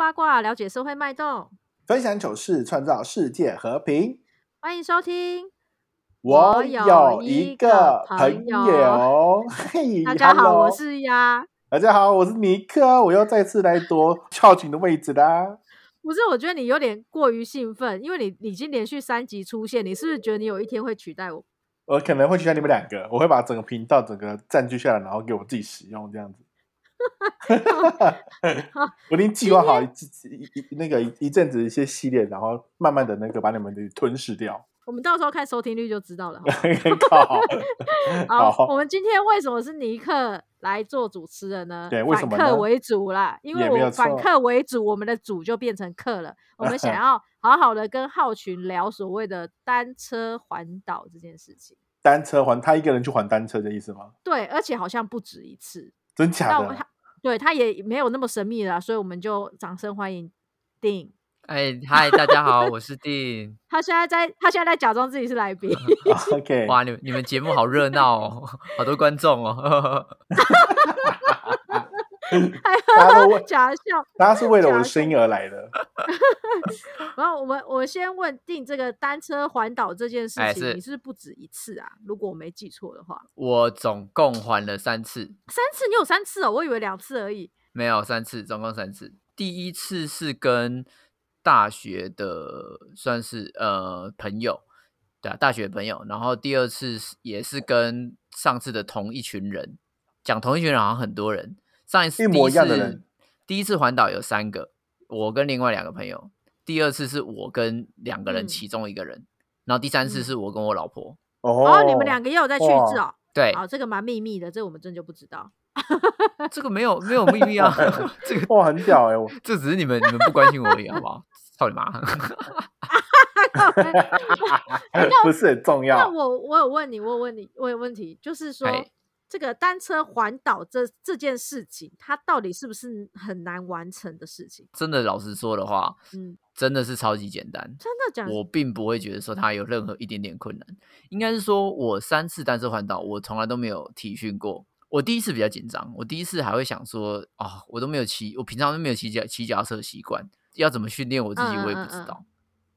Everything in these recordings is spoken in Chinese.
八卦了解社会脉动，分享糗事，创造世界和平。欢迎收听。我我有有一一个个朋朋友友，嘿，大家好，我是鸭。大家好，我是尼克，我又再次来夺校警的位置啦。不是，我觉得你有点过于兴奋，因为你你已经连续三集出现，你是不是觉得你有一天会取代我？我可能会取代你们两个，我会把整个频道整个占据下来，然后给我自己使用这样子。我已经计划好一一一那个一一阵子一些系列，然后慢慢的那个把你们的吞噬掉。我们到时候看收听率就知道了。好！好，我们今天为什么是尼克来做主持人呢？对为什么反客为主啦，因为我反客为主，我们的主就变成客了。我们想要好好的跟浩群聊所谓的单车环岛这件事情。单车环他一个人去还单车的意思吗？对，而且好像不止一次。真假的？对他也没有那么神秘了，所以我们就掌声欢迎定。哎，嗨，大家好，我是定。他现在在，他现在在假装自己是来宾。OK，哇，你们你们节目好热闹哦，好多观众哦。大家都为假笑。大家是为了我的声音而来的。然后我们我先问定这个单车环岛这件事情，哎是你是不是不止一次啊？如果我没记错的话，我总共还了三次，三次你有三次哦，我以为两次而已。没有三次，总共三次。第一次是跟大学的算是呃朋友，对啊，大学朋友。然后第二次是也是跟上次的同一群人，讲同一群人好像很多人。上一次一模第一样的人次第一次环岛有三个，我跟另外两个朋友。第二次是我跟两个人嗯其中一个人，然后第三次嗯是我跟我老婆。哦哦，你们两个也有在去一次哦。对，好，这个蛮秘密的，这个我们真就不知道。这个没有没有秘密啊，这个哇，很屌哎、我 这只是你们你们不关心我而已，好不好？操你妈！不是很重要那。我我有问你，我有问你，我有问题，就是说哎这个单车环岛这这件事情，它到底是不是很难完成的事情？真的，老实说的话，嗯，真的是超级简单。真的讲，我并不会觉得说它有任何一点点困难，应该是说我三次单车环岛，我从来都没有体训过。我第一次比较紧张，我第一次还会想说，啊、我都没有骑，我平常都没有骑脚骑脚踏车的习惯，要怎么训练我自己，嗯我也不知道。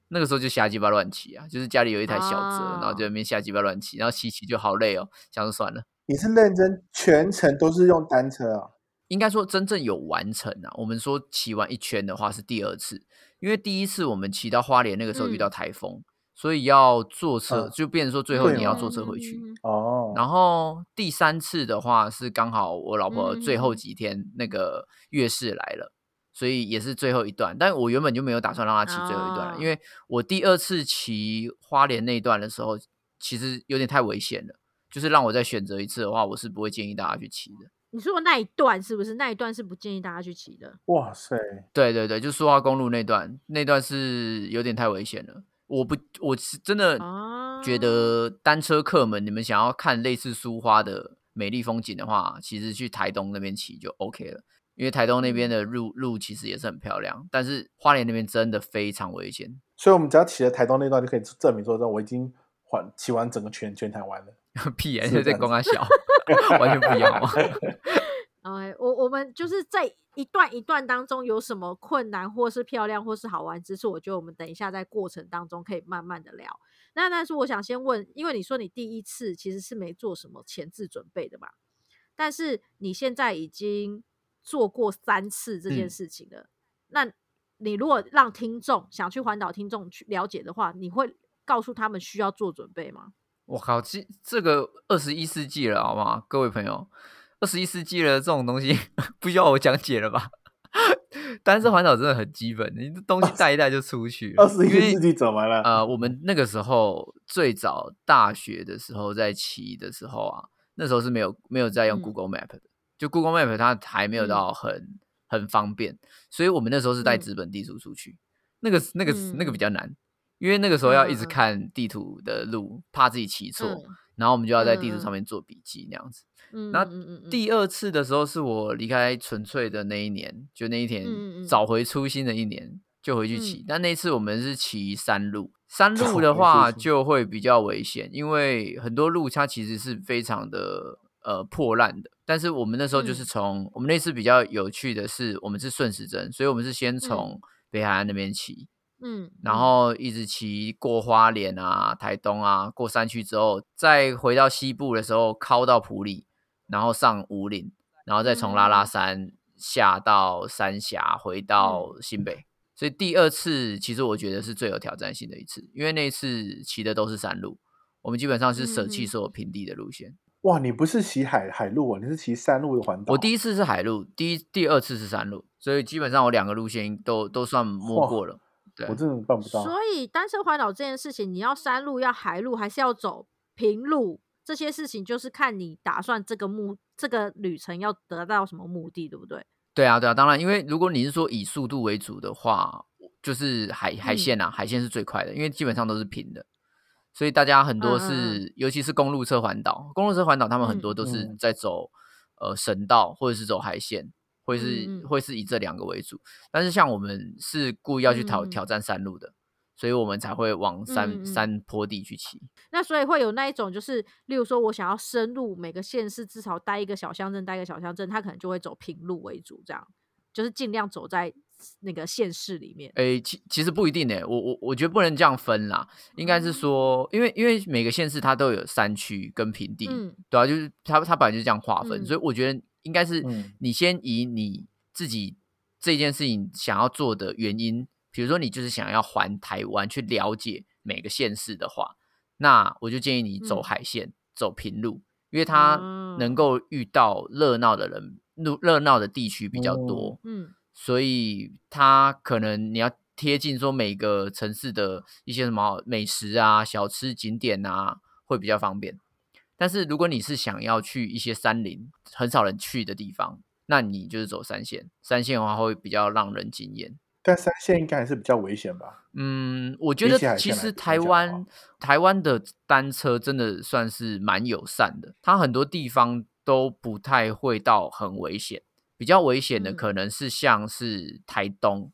那个时候就瞎鸡巴乱骑啊，就是家里有一台小车，然后哦就在那边瞎鸡巴乱骑，然后骑骑就好累哦，想说算了。你是认真全程都是用单车啊？应该说真正有完成啊。我们说骑完一圈的话是第二次，因为第一次我们骑到花莲那个时候遇到嗯台风，所以要坐车，嗯就变成说最后你要坐车回去。嗯哦，然后第三次的话是刚好我老婆最后嗯几天那个月事来了。所以也是最后一段，但我原本就没有打算让她骑最后一段因为我第二次骑花莲那一段的时候，其实有点太危险了。就是让我再选择一次的话，我是不会建议大家去骑的。你说的那一段是不是？那一段是不建议大家去骑的。哇塞，对对对，就苏花公路那段，那段是有点太危险了。我不，我是真的哦觉得单车客们，你们想要看类似苏花的美丽风景的话，其实去台东那边骑就 OK 了。因为台东那边的路路其实也是很漂亮，但是花莲那边真的非常危险。所以我们只要骑了台东那段，就可以证明说，我已经环骑完整个全全台湾了。屁眼、就在公安小，完全不一样哦。哎，我我们就是在一段一段当中有什么困难，或是漂亮，或是好玩之处，我觉得我们等一下在过程当中可以慢慢的聊。那但是我想先问，因为你说你第一次其实是没做什么前置准备的嘛，但是你现在已经做过三次这件嗯事情了，那你如果让听众想去环岛听众去了解的话，你会告诉他们需要做准备吗？我靠，这这个二十一世纪了，好吗？各位朋友，二十一世纪了，这种东西 不需要我讲解了吧？单车环岛真的很基本，你这东西带一带就出去了。二十一世纪怎么了？呃，我们那个时候最早大学的时候在骑的时候啊，那时候是没有没有在用嗯 Google Map 的，就 Google Map 它还没有嗯到很、很方便，所以我们那时候是带嗯纸本地图出去，那个那个那个嗯比较难，因为那个时候要一直看地图的路，怕自己骑错，嗯然后我们就要在地图上面做笔记那样子。嗯那第二次的时候是我离开纯粹的那一年，就那一天嗯找回初心的一年，就回去骑。嗯。但那次我们是骑山路，山路的回话就会比较危险，因为很多路它其实是非常的呃破烂的，但是我们那时候就是。嗯从、我们那次比较有趣的是，我们是顺时针，所以我们是先从北海岸那边骑，嗯，然嗯后一直骑过花莲啊、台东啊，过山区之后，再回到西部的时候，靠到埔里，然后上五岭，然后再从拉拉嗯山下到三峡，回到新北。所以第二次其实我觉得是最有挑战性的一次，因为那一次骑的都是山路，我们基本上是舍弃所有平地的路线。哇，你不是骑海海路啊，你是骑山路的环岛。我第一次是海路，第一第二次是山路，所以基本上我两个路线都都算摸过了。对我，真的办不到。所以单车环岛这件事情，你要山路、要海路，还是要走平路？这些事情就是看你打算这个目这个旅程要得到什么目的，对不对？对啊，对啊，当然，因为如果你是说以速度为主的话，就是海海嗯线啊，海线是最快的，因为基本上都是平的，所以大家很多是，尤其是公路车环岛，公路车环岛他们很嗯多都是嗯在走、呃省道或者是走海线，会是、会是以这两个为主。但是像我们是故意要去挑、挑战山路的，所以我们才会往山、嗯嗯。山坡地去骑。那所以会有那一种，就是例如说我想要深入每个县市，至少待一个小乡镇，待一个小乡镇，他可能就会走平路为主，这样就是尽量走在那个县市里面。诶，其其实不一定诶，我我我觉得不能这样分啦，应该是说，因为因为每个县市它都有山区跟平地，嗯。对啊，就是它它本来就是这样划分，嗯。所以我觉得应该是嗯你先以你自己这件事情想要做的原因，比如说你就是想要环台湾去了解每个县市的话，那我就建议你走嗯海线，走平路，因为它哦能够遇到热闹的人，热热闹的地区比较多。嗯所以它可能你要贴近说每个城市的一些什么美食啊、小吃景点啊，会比较方便。但是如果你是想要去一些山林很少人去的地方，那你就是走三线。三线的话会比较让人惊艳。但三线应该还是比较危险吧？嗯，我觉得其实台湾台湾的单车真的算是蛮友善的，它很多地方都不太会到很危险。比较危险的嗯可能是像是台东，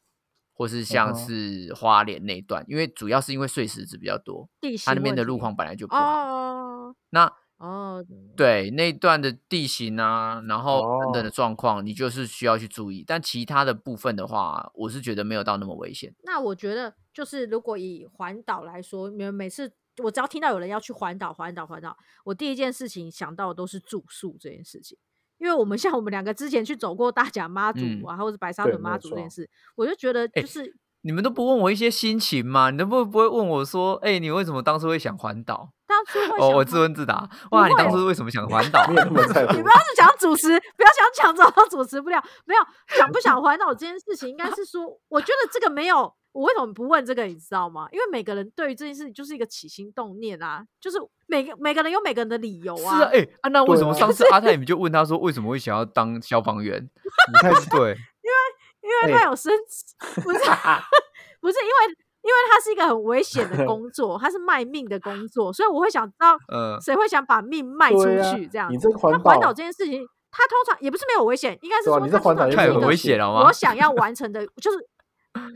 或是像是花莲那一段，因为主要是因为碎石子比较多，它那边的路况本来就不好。哦那哦，对那一段的地形啊，然后等等的哦状况，你就是需要去注意。但其他的部分的话，我是觉得没有到那么危险。那我觉得就是如果以环岛来说，你们每次我只要听到有人要去环岛、环岛、环岛，我第一件事情想到的都是住宿这件事情。因为我们 像我们两个之前去走过大甲妈祖嗯啊，或者白沙屯妈祖这件事，我就觉得哎就是、你们都不问我一些心情吗？你都不不会问我说，哎、你为什么当初会想环岛？当初会哦，我自问自答。哇，你当初为什么想环岛你？不？要是想主持，不要想讲这种主持不了。没有想不想环岛这件事情，应该是说，我觉得这个没有。我为什么不问这个？你知道吗？因为每个人对于这件事情就是一个起心动念啊，就是每个每个人有每个人的理由啊是啊，哎、啊，那为什么上次阿泰你们就问他说为什么会想要当消防员？你看，对，因为他有升职，不是 不是因为因为他是一个很危险的工 作，他是卖命的工作，所以我会想知道呃，谁会想把命卖出去这样子。你这个环那环岛岛这件事情，他通常也不是没有危险，应该是说它你这环岛危险了吗我想要完成的，就是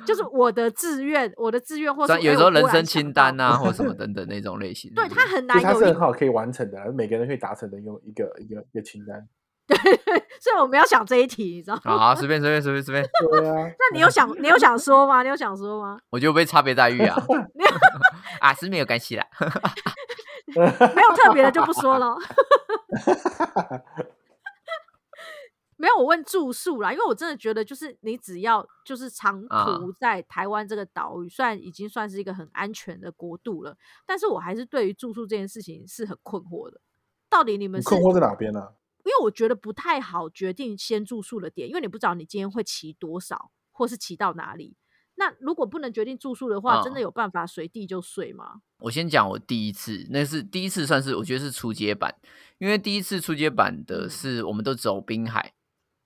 就是我的志愿，我的志愿，或是哎虽然有时候人生清单到啊，或什么 等等那种类型。对他很难有一是很好可以完成的，每个人可以达成的用一个一个一个清单。所以我们要想这一题，你知道吗？好好，随便随便随便随便，对啊，那你有想你有想说吗？你有想说吗？我就被差别待遇啊。啊，是没有关系啦。没有特别的就不说了。没有，我问住宿啦，因为我真的觉得，就是你只要就是长啊途在台湾这个岛屿，虽然已经算是一个很安全的国度了，但是我还是对于住宿这件事情是很困惑的。到底你们困惑在哪边呢？因为我觉得不太好决定先住宿的点，因为你不知道你今天会骑多少，或是骑到哪里。那如果不能决定住宿的话，真的嗯有办法随地就睡吗？我先讲我第一次，那是第一次，算是我觉得是初阶版，因为第一次初阶版的嗯是我们都走滨海，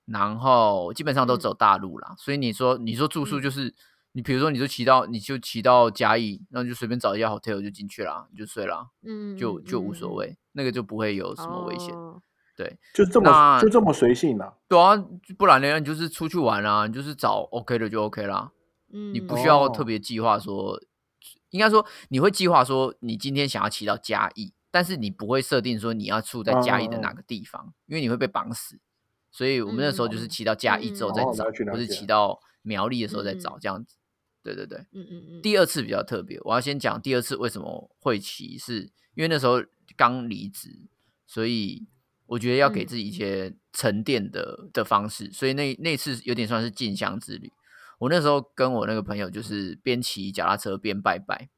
然后基本上都嗯走大陆啦，所以你说你说住宿嗯就是、你比如说你就骑到你就骑到嘉义，然后就随便找一家 hotel 就进去啦，你就睡啦，嗯，嗯就就无所。谓，那个就不会有嗯什么危险。哦对就这么就这么随性啊？对啊，不然呢你就是出去玩啊，你就是找 OK 的就 OK 啦。嗯，你不需要哦特别计划说，应该说你会计划说你今天想要骑到嘉义，但但是你不会设定说你要住在嘉义的哪个地方，因为你会被绑死。所以我们那时候就是骑到嘉义之后再找，或是骑到苗栗的时候再找这样子。对对对，嗯嗯嗯。第二次比较特别，我要先讲第二次为什么会骑，是因为那时候刚离职，所以我觉得要给自己一些沉淀的的方式，所以那那次有点算是进香之旅。我那时候跟我那个朋友就是边骑脚踏车边拜拜。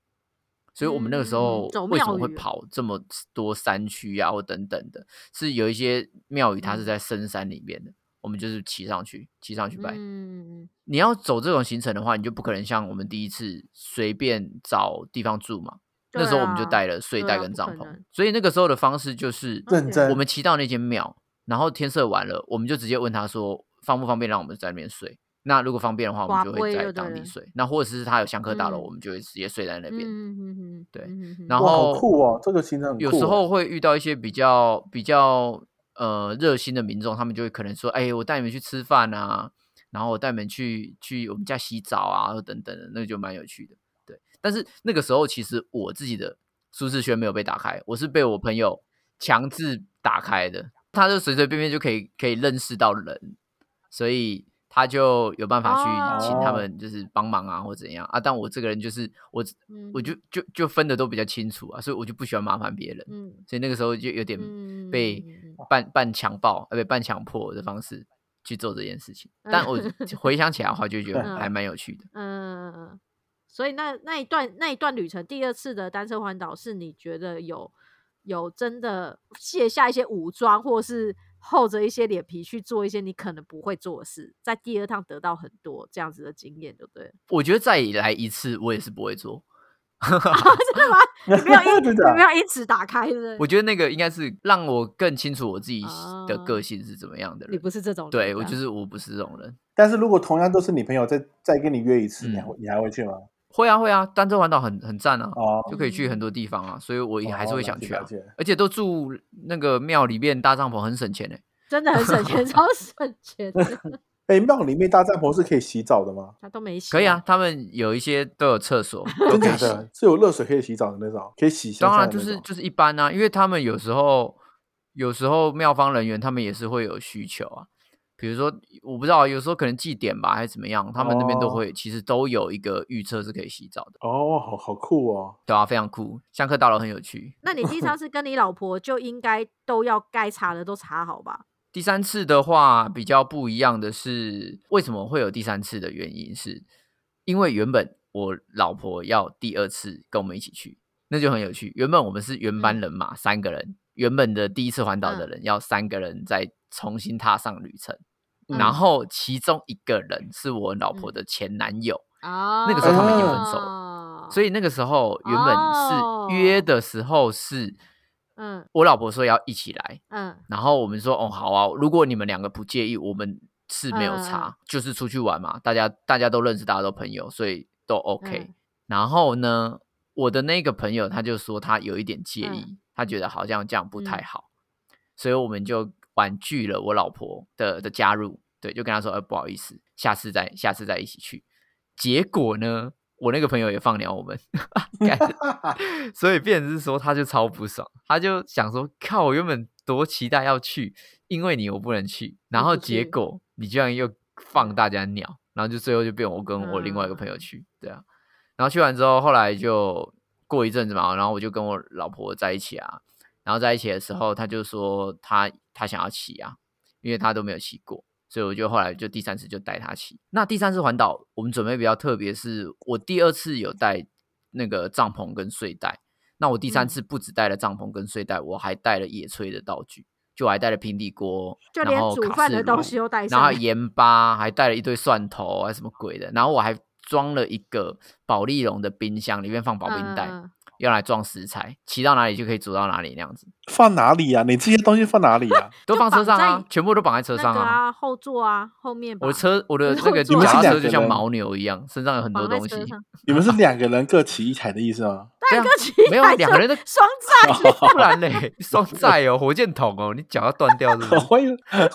所以我们那个时候为什么会跑这么多山区啊，或等等的，是有一些庙宇它是在深山里面的，我们就是骑上去，骑上去拜。嗯，你要走这种行程的话，你就不可能像我们第一次随便找地方住嘛。那时候我们就带了睡袋跟帐篷，所以那个时候的方式就是我们骑到那间庙，然后天色晚了，我们就直接问他说方不方便让我们在那边睡。那如果方便的话，我们就会在当地睡。那或者是他有香客大楼，我们就会直接睡在那边。嗯嗯嗯对，然后酷哦，这个行程有时候会遇到一些比较比较呃热心的民众，他们就会可能说：“哎，我带你们去吃饭啊，然后我带你们去去我们家洗澡啊，等等的，那就蛮有趣的。”对，但是那个时候其实我自己的舒适圈没有被打开，我是被我朋友强制打开的。他就随随便便就可以可以认识到人，所以。他就有办法去请他们，就是帮忙啊，或怎样啊？但我这个人就是我，我就就就分的都比较清楚啊，所以我就不喜欢麻烦别人。嗯，所以那个时候就有点被半半强暴，呃，不半强迫的方式去做这件事情。但我回想起来的话，就觉得还蛮有趣的。嗯，所以那那一段那一段旅程，第二次的单车环岛，是你觉得有有真的卸下一些武装，或是？厚着一些脸皮去做一些你可能不会做的事，在第二趟得到很多这样子的经验，对不对？我觉得再来一次，我也是不会做。真的吗？你没有因 你没有因此打开，是我觉得那个应该是让我更清楚我自己的个性是怎么样的。你不是这种，人，对我就是我不是这种人。但是如果同样都是你朋友，再再跟你约一次，你还你还会去吗？会啊会啊，单车环岛很很赞啊，就可以去很多地方啊，所以我也还是会想去啊。而且都住那个庙里面搭帐篷，很省钱诶，真的很省钱，超省钱。哎，庙里面搭帐篷是可以洗澡的吗？他都没洗。可以啊，他们有一些都有厕所，真的，是有热水可以洗澡的那种，可以洗。当然就是就是一般啊，因为他们有时候有时候庙方人员他们也是会有需求啊。比如说，我不知道，有时候可能祭典吧，还是怎么样，他们那边都会，其实都有一个预测是可以洗澡的。哦，好好酷哦，对啊，非常酷，香客大楼很有趣。那你第一次 跟你老婆就应该都要该查的都查好吧？第三次的话，比较不一样的是，为什么会有第三次的原因？是因为原本我老婆要第二次跟我们一起去，那就很有趣。原本我们是原班人马，三个人，原本的第一次环岛的人要三个人再重新踏上旅程。然后其中一个人是我老婆的前男友，那个时候他们已经分手了，所以那个时候原本是约的时候是，嗯，我老婆说要一起来，嗯，然后我们说哦好啊，如果你们两个不介意，我们是没有差，就是出去玩嘛，大家大家都认识，大家都朋友，所以都 OK。然后呢，我的那个朋友他就说他有一点介意，他觉得好像这样不太好，所以我们就。婉拒了我老婆的的加入，对，就跟他说，呃，不好意思，下次再下次再一起去。结果呢，我那个朋友也放了我们，所以变成是说，他就超不爽，他就想说，靠，我原本多期待要去，因为你我不能去，然后结果你居然又放大家鸟，然后就最后就变我跟我另外一个朋友去，对啊，然后去完之后，后来就过一阵子嘛，然后我就跟我老婆在一起啊。然后在一起的时候，他就说他他想要骑啊，因为他都没有骑过，所以我就后来就第三次就带他骑。那第三次环岛，我们准备比较特别，是我第二次有带那个帐篷跟睡袋，那我第三次不止带了帐篷跟睡袋，我还带了野炊的道具，就还带了平底锅，就连煮饭的东西都带上，然后盐巴，还带了一堆蒜头还什么鬼的，然后我还装了一个保利龙的冰箱，里面放保冰袋。用来装食材，骑到哪里就可以煮到哪里那样子。放哪里啊？你这些东西放哪里啊？都放车上啊，全部都绑在车上啊。后座啊，后面。我的车，我的这个 脚踏车就像牦牛一样，身上有很多东西。你们是两个人各骑一台的意思吗？两个骑没有两个人的 双载，不然嘞，双载哦，火箭筒哦，你脚要断掉是不是？我以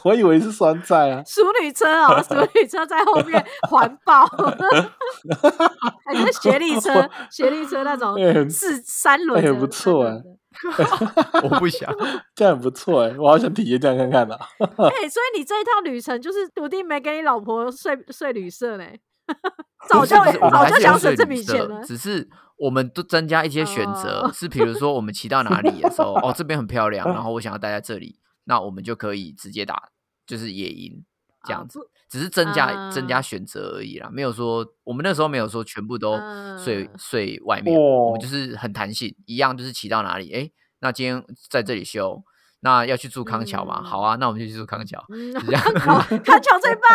我以为是双载啊。淑女车哦，淑女车在后面环抱，还是学历车，学历车那种四三轮，也不错啊。我不想。这样很不错哎，我好想体验这样看看呐。哎、所以你这一趟旅程就是笃定没给你老婆睡睡旅社呢，早就早就想省这睡旅社笔钱了。只是我们都增加一些选择，哦是比如说我们骑到哪里的时候，哦这边很漂亮，然后我想要待在这里，那我们就可以直接打就是野营这样子，啊只是增加、增加啊选择而已啦，没有说我们那时候没有说全部都睡、嗯睡外面，我哦们就是很弹性，一样就是骑到哪里，哎，那今天在这里休。那要去住康桥嘛？嗯好啊，那我们就去住康桥。康桥 康桥最棒，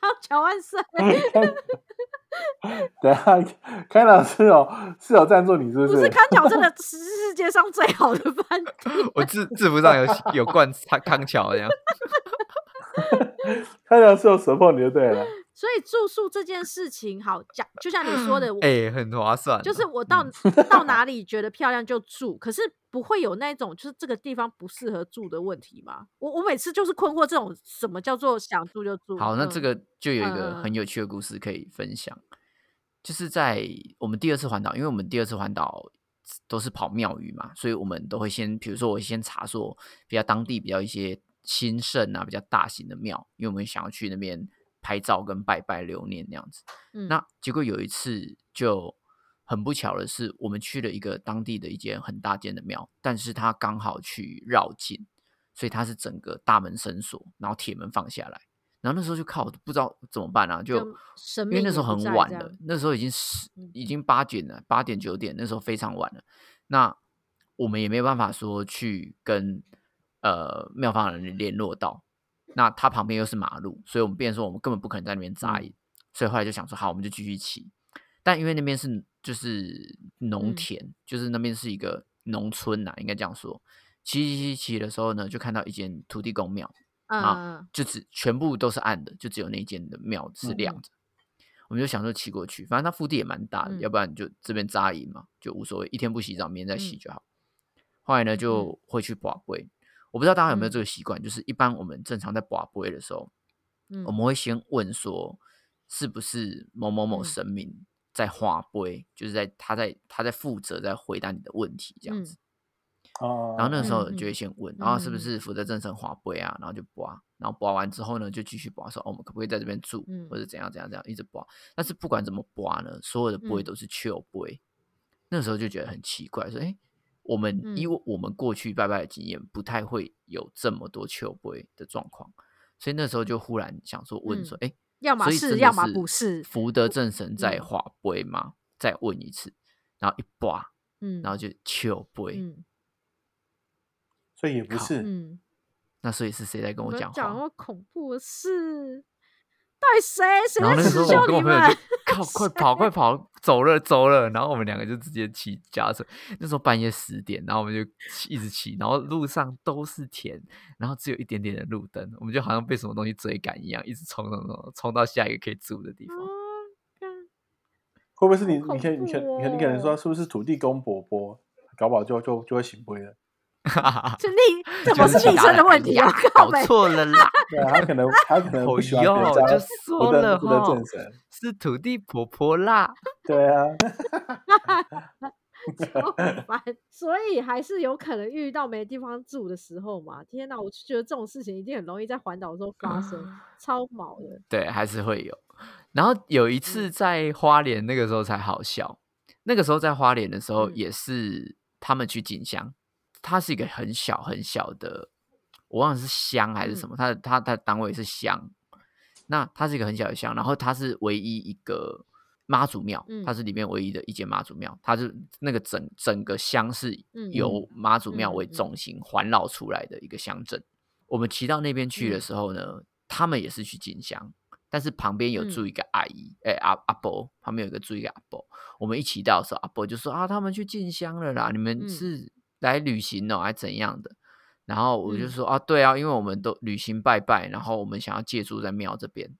康桥万岁！等一下，开朗是有是有赞助你是不是？不是康桥真的是世界上最好的饭店。我制制服上有有冠康康桥这样。开朗是有 support 你就对了。所以住宿这件事情，好讲，就像你说的，我哎、很划算哦。就是我到、到哪里觉得漂亮就住，可是不会有那种就是这个地方不适合住的问题吗？我我每次就是困惑这种什么叫做想住就住。好，那这嗯个就有一个嗯很有趣的故事可以分享，就是在我们第二次环岛，因为我们第二次环岛都是跑庙宇嘛，所以我们都会先，比如说我先查说比较当地比较一些兴盛啊，比较大型的庙，因为我们想要去那边拍照跟拜拜留念那样子。嗯。那结果有一次就很不巧的是，我们去了一个当地的一间很大间的庙，但是它刚好去绕境，所以它是整个大门深锁，然后铁门放下来，然后那时候就靠不知道怎么办啊，就因为那时候很晚了，那时候已经十嗯。已经八点了，八点九点，那时候非常晚了，那我们也没有办法说去跟呃庙方的人联络到，那它旁边又是马路，所以我们变说我们根本不可能在那边扎营，所以后来就想说好，我们就继续骑。但因为那边是就是农嗯田，就是那边是一个农村呐、应该这样说。骑骑骑骑的时候呢，就看到一间土地公庙，啊嗯，就只全部都是暗的，就只有那间的庙是嗯亮着。我们就想说骑过去，反正它腹地也蛮大的，嗯要不然就这边扎营嘛，就无所谓，一天不洗澡，明天再洗嗯就好。后来呢，就会去拔杯。我不知道大家有没有嗯。这个习惯，就是一般我们正常在拔杯的时候，嗯我们会先问说，是不是某某某嗯。神明在画杯，就是在他在他在负责在回答你的问题这样嗯子。哦，然后那个时候嗯就会先问，然后是不嗯。是负责正神华杯啊，然后就拔，然后拔完之后呢，就继续拔，说哦，我们可不可以在这边住，嗯。或者怎样怎样怎样，一直拔。但是不管怎么拔呢，所有的杯嗯。都是秋杯。那时候就觉得很奇怪，说哎，我们嗯因为我们过去拜拜的经验，不太会有这么多秋杯的状况，所以那时候就忽然想说问说，哎、要么是要么不是福德正神在嗯画杯吗？再问一次，然后一拔，嗯，然后就秋杯。嗯所以也不是，嗯，那所以是谁在跟我讲话？讲那么恐怖的事，到底谁谁然后在那个时候我跟我朋友就？靠，快跑，快跑，走了，走了。然后我们两个就直接骑脚踏车。那时候半夜十点，然后我们就一直骑，然后路上都是田，然后只有一点点的路灯，我们就好像被什么东西追赶一样，一直冲冲冲，冲到下一个可以住的地方。会不会是你？好你可以，你可以，你可以，你可能说是不是土地公伯伯，搞不好就就就会醒杯了。这昵怎么就是其他人昵称的问题啊？搞北错了啦！对啊，他可能他可能哦不喜欢别人哟，叫他就福说了哈正神。是土地婆婆啦。对啊，超烦，所以还是有可能遇到没地方住的时候嘛。天哪，我就觉得这种事情一定很容易在环岛的时候发生，超毛的。对，还是会有。然后有一次在花莲，那个时候才好笑。那个时候在花莲的时候，嗯也是他们去进香，它是一个很小很小的，我忘了是乡还是什么，它的它它的单位是乡。那它是一个很小的乡，然后它是唯一一个妈祖庙，嗯它是里面唯一的一间妈祖庙，它是那个整整个乡是嗯由妈祖庙为中心环绕出来的一个乡镇。我们骑到那边去的嗯时候呢，他们也是去进香，但是旁边有嗯住一个阿姨，哎、阿阿伯旁边有一个住一个阿伯。我们一起到的时候，阿伯就说啊，他们去进香了啦，你们嗯是来旅行哦，还怎样的？然后我就嗯说、啊，对啊，因为我们都旅行拜拜，然后我们想要借住在庙这边。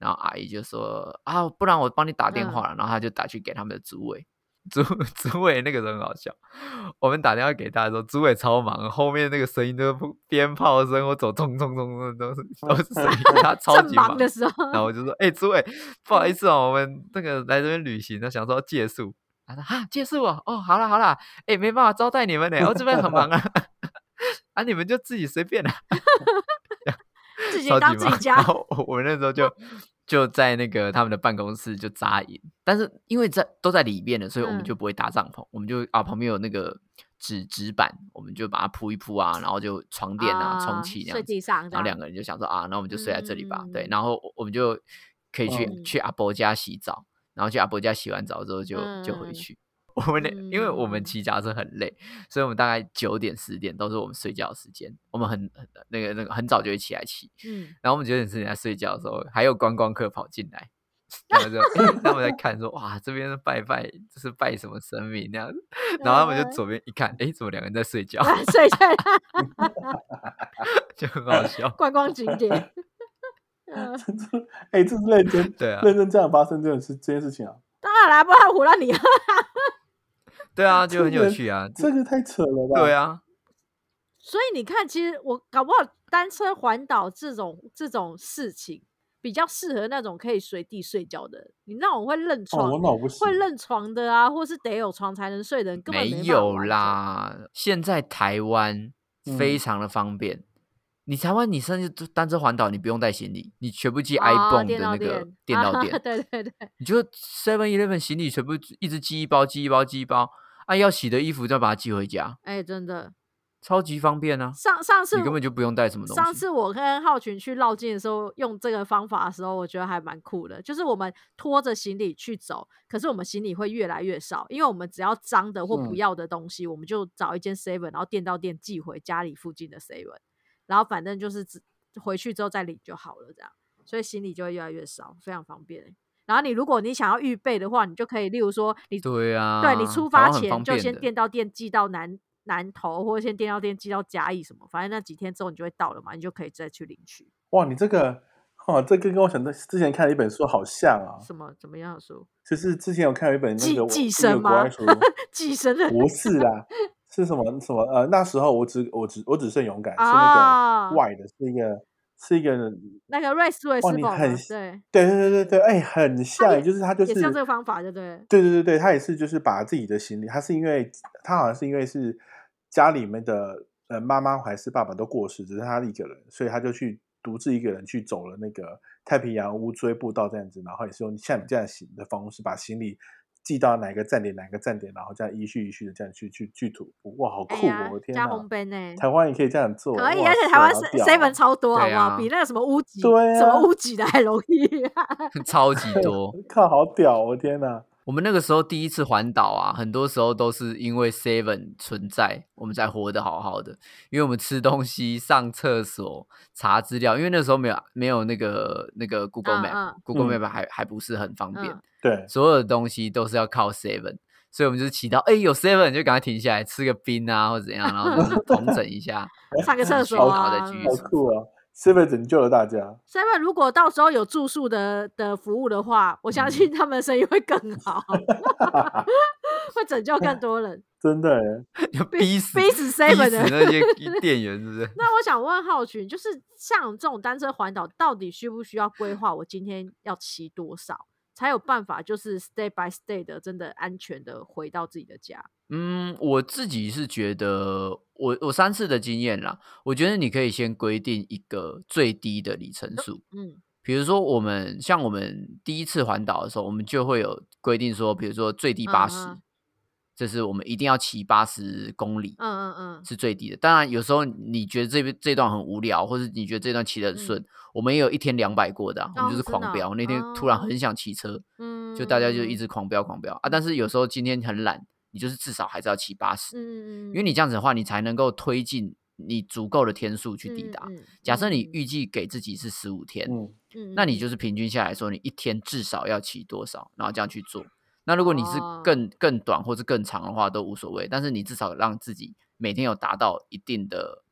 然后阿姨就说啊，不然我帮你打电话了。然后他就打去给他们的主委，主主委那个时候很好笑。我们打电话给他的时候，主委超忙，后面那个声音都是鞭炮声，我走咚咚咚咚都是都是声音，他超级忙的时候，然后我就说：“哎、诸位，不好意思哦，我们那个来这边旅行，那想说借宿。”他说哈，借宿哦，哦，好了好了，哎，没办法招待你们呢，我这边很忙啊 啊，你们就自己随便啦，自己。当自己家然，后我们那时候就就在那个他们的办公室就扎营，但是因为在都在里面了，所以我们嗯就不会搭帐篷，我们就啊旁边有那个纸纸板，我们就把它铺一铺啊，然后就床垫啊、充气那睡样子。地上，然后两个人就想说啊，那我们就睡在这里吧。对嗯，然后我我们就可以去、嗯去阿伯家洗澡，然后去阿伯家洗完澡之后就、就回嗯去。我们那因为我们嗯骑脚踏车很累，所以我们大概九点十点都是我们睡觉的时间。我们很很那个那个很早就会起来骑，嗯，然后我们九点十点在睡觉的时候，还有观光客跑进来。然后就他们在看说哇，这边拜拜，这是拜什么神明那样子。然后他们就嗯左边一看，哎，怎么两个人在睡觉，睡觉 就很好笑。观光景点，嗯，哎、这是认真，对啊，认真这样发生这种事这件事情啊，当然啦，不然胡乱你啊，对啊，就很有趣啊。这个太扯了吧？对啊，所以你看，其实我搞不好单车环岛这种这种事情，比较适合那种可以随地睡觉的人。你那种会认哦，床、我脑不会，认床的啊，或是得有床才能睡的人，根本没有。啦。现在台湾非嗯常的方便，你台湾你甚至单车环岛，你不用带行李，你全部寄哦 iPhone 电脑的那个电脑店，对对对，你就 Seven Eleven 行李全部一直寄一包，寄一包，寄一包。啊，要洗的衣服再把它寄回家，哎、真的，超级方便啊！上上次你根本就不用带什么东西。上次我跟浩群去绕境的时候，用这个方法的时候，我觉得还蛮酷的。就是我们拖着行李去走，可是我们行李会越来越少，因为我们只要脏的或不嗯要的东西，我们就找一间 seven，然后店到店寄回家里附近的 seven，然后反正就是只回去之后再领就好了，这样，所以行李就会越来越少，非常方便欸、然后你如果你想要预备的话，你就可以，例如说你对啊，对你出发前就先电到店寄到南南投，或者先电到店寄到嘉义什么，反正那几天之后你就会到了嘛，你就可以再去领取。哇，你这个，哦，这个跟我想的之前看的一本书好像啊，什么怎么样的书？就是之前有看有一本那寄寄生吗 寄生的不是啦，是什么什么呃，那时候我只我只我只剩勇敢，是那啊个外的，是一个是一个，那个瑞斯瑞斯你很？对，对对对对对，哎，很像，就是他就是也是用这个方法，对不对？对对对对，他也是就是把自己的行李，他是因为他好像是因为是家里面的呃妈妈还是爸爸都过世，只是他一个人，所以他就去独自一个人去走了那个太平洋乌追步道这样子，然后也是用像你这样行的方式把行李寄到哪个站点哪个站点，然后这样一序一序的这样去去去吐，哇，好酷哦！哎我的，天加哪！红杯呢？台湾也可以这样做，可以，而且台湾 seven 哦超多，好不好？啊比那个什么屋脊，对什么啊屋脊的还容易。超级多。靠，好屌！我天哪！我们那个时候第一次环岛啊，很多时候都是因为 Seven 存在，我们才活得好好的。因为我们吃东西、上厕所、查资料，因为那时候没有没有那个那个 Google 嗯 Map，Google、嗯 Map 还还不是很方便，嗯对，所有的东西都是要靠 Seven，所以我们就是祈祷哎有 Seven 就赶快停下来吃个冰啊或怎样，然后 就是统整一下，上个厕所然后啊好再继续出酷啊！Seven 拯救了大家，seven 如果到时候有住宿的的服务的话，我相信他们的生意会更好，会拯救更多人。真的耶。就逼死逼死 Seven 的那些店员，是不是？那我想问浩群，就是像这种单车环岛，到底需不需要规划？我今天要骑多少，才有办法就是 stay by stay 的，真的安全的回到自己的家？嗯，我自己是觉得，我我三次的经验啦，我觉得你可以先规定一个最低的里程数，嗯比如说我们像我们第一次环岛的时候，我们就会有规定说，比如说最低嗯八十、嗯这是我们一定要骑八十公里。嗯嗯嗯，是最低的，当然有时候你觉得这边这段很无聊，或者你觉得这段骑得很顺，嗯我们也有一天两百过的、啊，我们就是狂飙。哦那天突然哦很想骑车，嗯，就大家就一直狂飙狂飙啊。但是有时候今天很懒，你就是至少还是要骑八十、嗯，嗯嗯，因为你这样子的话，你才能够推进你足够的天数去抵达。嗯嗯假设你嗯预计给自己是十五天，嗯，嗯那你就是平均下来说，你一天至少要骑多少，然后这样去做。那如果你是哦更更短或是更长的话，都无所谓。但是你至少让自己每天有达到一定的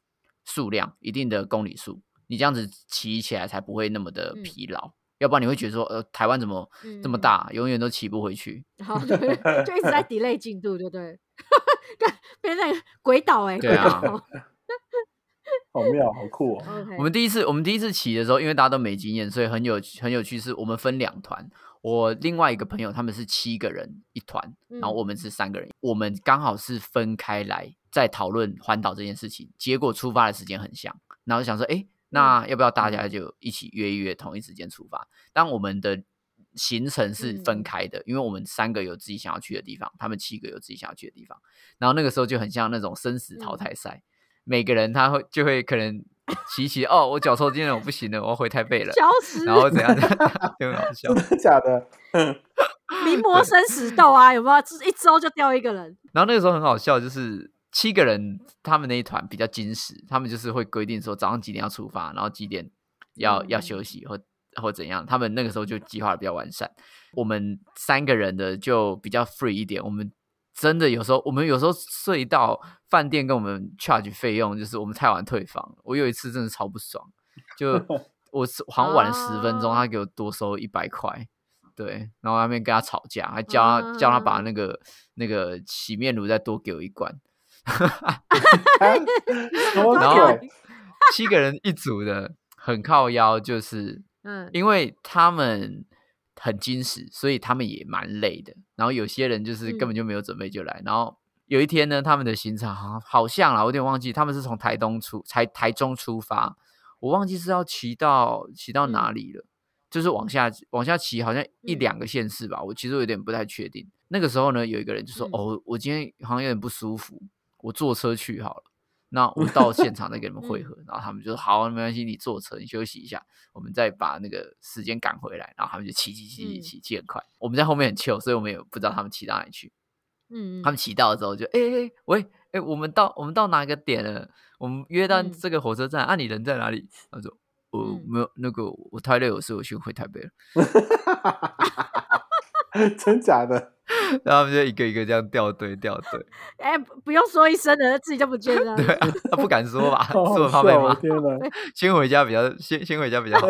数量、一定的公里数，你这样子骑起来才不会那么的嗯疲劳。要不然你会觉得说，呃，台湾怎么这么嗯大，永远都骑不回去。好，对，就一直在 delay 进度，对不对？干变成鬼岛哎，鬼对啊。好妙，好酷哦！OK，我们第一次我们第一次骑的时候，因为大家都没经验，所以很有很有趣。是我们分两团，我另外一个朋友他们是七个人一团，然后嗯。我们是三个人，我们刚好是分开来在讨论环岛这件事情，结果出发的时间很像，然后就想说，哎，那要不要大家就一起约一约同一时间出发？但我们的行程是分嗯。开的，因为我们三个有自己想要去的地方，他们七个有自己想要去的地方，然后那个时候就很像那种生死淘。嗯汰赛，每个人他会就会可能骑骑哦，我脚抽筋了，我不行了，我要回台北了，消失，然后怎样怎样，就很好笑。真的假的？名模生死斗啊，有没有？就是一周就掉一个人，然后那个时候很好笑，就是七个人，他们那一团比较矜持，他们就是会规定说早上几点要出发，然后几点要、要嗯休息或或怎样。他们那个时候就计划的比较完善。我们三个人的就比较 free 一点。我们真的有时候，我们有时候睡到饭店跟我们 charge 费用，就是我们太晚退房。我有一次真的超不爽，就 我是好像晚了十分钟，哦他给我多收一百块。对，然后那边跟他吵架，还叫他、叫他把嗯那个那个洗面乳再多给我一罐。然后？七个人一组的，很靠腰，就是嗯，因为他们很矜持，所以他们也蛮累的。然后有些人就是根本就没有准备就来。然后有一天呢，他们的行程好像好像啦，我有点忘记，他们是从台东出，台台中出发，我忘记是要骑到骑到哪里了。就是往下往下骑，好像一嗯两个县市吧，我其实有点不太确定。那个时候呢，有一个人就说：“嗯哦，我今天好像有点不舒服，我坐车去好了。”那我到现场再跟你们汇合，然后他们就说：“好，没关系，你坐车，你休息一下，我们再把那个时间赶回来。”然后他们就骑骑骑骑嗯骑骑很快，我们在后面很糗，所以我们也不知道他们骑到哪里去。嗯，他们骑到了之后就：“哎、哎、喂，哎、我们到我们到哪个点了？我们约到嗯这个火车站，啊，你人在哪里？”他说：“我、嗯没有那个，我太累，我是我先回台北了。” 真假的？然后他们就一个一个这样掉队掉队，哎、不不用说一声的，自己就不见了。对啊，他不敢说吧，好是我怕被骂！先回家比较先先回家比较好，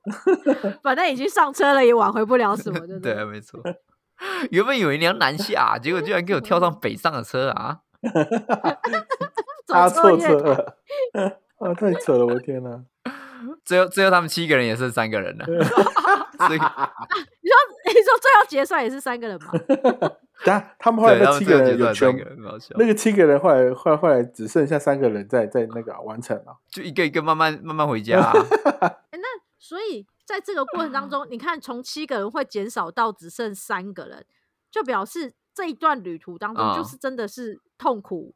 反正已经上车了，也挽回不了什么，对不对啊，没错。原本以为你要南下，结果居然给我跳上北上的车啊！搭走错车了，啊，太扯了！我的天哪！最后最后他们七个人也剩三个人了，所以你说你说最后结算也是三个人吗？等下他们后来七个人有全三个那个七个人后来后来后来只剩下三个人在在那个啊完成了。就一个一个慢慢慢慢回家啊。所以在这个过程当中，你看从七个人会减少到只剩三个人，就表示这一段旅途当中，就嗯是真的是痛苦、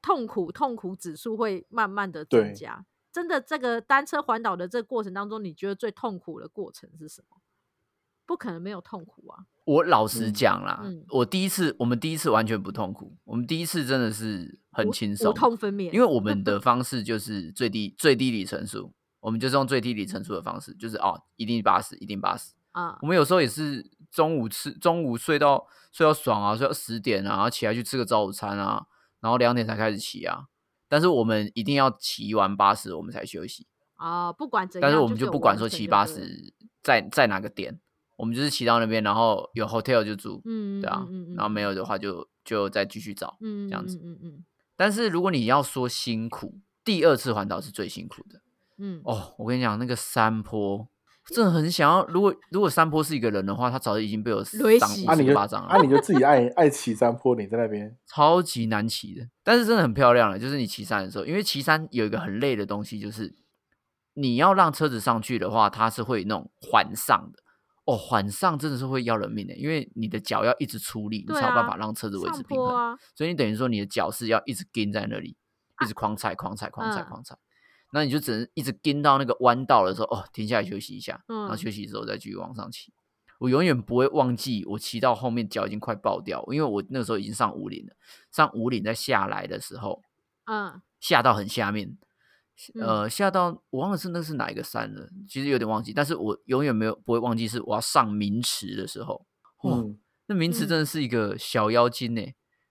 痛苦、痛苦指数会慢慢的增加。真的，这个单车环岛的这个过程当中，你觉得最痛苦的过程是什么？不可能没有痛苦啊！我老实嗯讲啦，嗯我第一次我们第一次完全不痛苦，我们第一次真的是很无轻松，无痛分娩，因为我们的 方式就是最低最低里程数，我们就是用最低里程数的方式，就是哦，一定八十，一定八十。啊我，们有时候也是中午吃，中午睡到睡到爽啊，睡到十点啊，然后起来去吃个早午餐啊，然后两点才开始骑啊。但是我们一定要骑完八十，我们才休息。啊，不管怎样，但是我们就就不管说骑八骑十在在哪个点，我们就是骑到那边，然后有 hotel 就住，嗯，对啊，嗯嗯然后没有的话就就再继续找。嗯，这样子嗯嗯嗯但是如果你要说辛苦，第二次环岛是最辛苦的嗯，哦。我跟你讲，那个山坡真的很想要，如果如果山坡是一个人的话，他早就已经被我赏雷死啊，你就五十巴掌了。啊，你就自己爱 爱骑山坡，你在那边超级难骑的，但是真的很漂亮了。就是你骑山的时候，因为骑山有一个很累的东西，就是你要让车子上去的话，它是会那种缓上的。哦，缓上真的是会要人命的，因为你的脚要一直出力，你才有办啊法让车子维持平衡。啊，所以你等于说你的脚是要一直跟在那里，一直狂踩、狂踩、狂踩、嗯狂踩。那你就只能一直跟到那个弯道的时候，哦，停下来休息一下，然后嗯。休息之后再继续往上骑。我永远不会忘记，我骑到后面脚已经快爆掉，因为我那个时候已经上五岭了。上五岭再下来的时候，嗯。下到很下面，嗯。呃，下到我忘了是那是哪一个山了，其实有点忘记，但是我永远没有不会忘记是我要上名池的时候，哦，嗯，那名池嗯。真的是一个小妖精呢、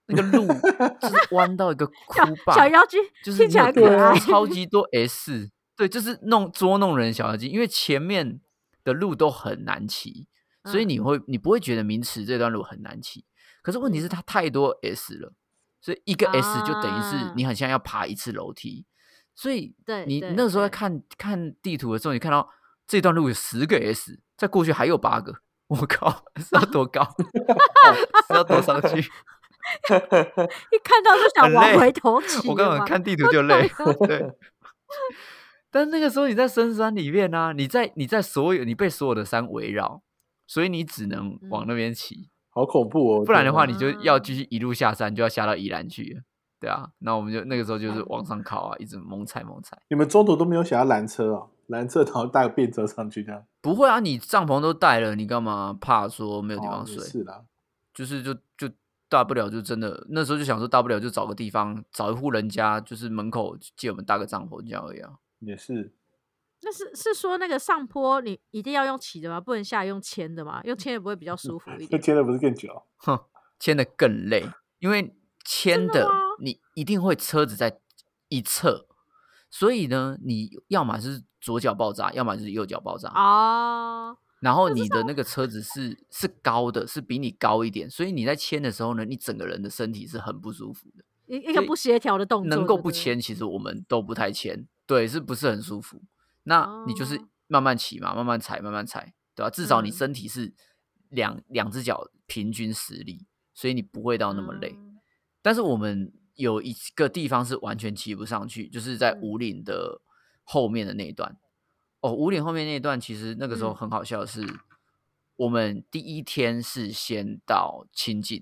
那个路 就是弯到一个 哭吧，小妖精就是听起来可爱，超级多 S，对，就是弄捉弄人小妖精，因为前面的路都很难骑，所以嗯你会你不会觉得名池这段路很难骑，可是问题是嗯它太多 S 了，所以一个 S 就等于是啊你很像要爬一次楼梯，所以你那时候在看看地图的时候，你看到这段路有十个 S，再过去还有八个，我靠，是要多高？是要多上去？一看到就想往回头骑我刚刚看地图就累，对。但那个时候你在深山里面啊，你在你在所有你被所有的山围绕，所以你只能往那边骑，好恐怖哦！不然的话你就要继续一路下山，就要下到宜兰去了。对啊，那我们就那个时候就是往上靠啊，一直猛踩猛踩。你们中途都没有想要拦车啊，拦车然后带个便车上去这样，不会啊，你帐篷都带了，你干嘛怕说没有地方睡？是啦，就是就就大不了就真的那时候就想说，大不了就找个地方，找一户人家，就是门口借我们搭个帐篷这样而已啊。也是。那是是说那个上坡你一定要用骑的吗？不能下来用牵的吗？用牵的不会比较舒服一那点？牵的不是更久？哼，牵的更累，因为牵的的你一定会车子在一侧，所以呢，你要么是左脚爆炸，要么就是右脚爆炸。哦，然后你的那个车子是是高的，是比你高一点，所以你在牵的时候呢，你整个人的身体是很不舒服的。一一个不协调的动作，能够不牵，其实我们都不太牵，对，是不是很舒服？那你就是哦慢慢骑嘛，慢慢踩，慢慢踩，对吧？至少你嗯身体是两两只脚平均实力，所以你不会到那么累。嗯但是我们有一个地方是完全骑不上去，就是在嗯五岭的后面的那一段。哦，五岭后面那一段，其实那个时候嗯很好笑的是，我们第一天是先到清境，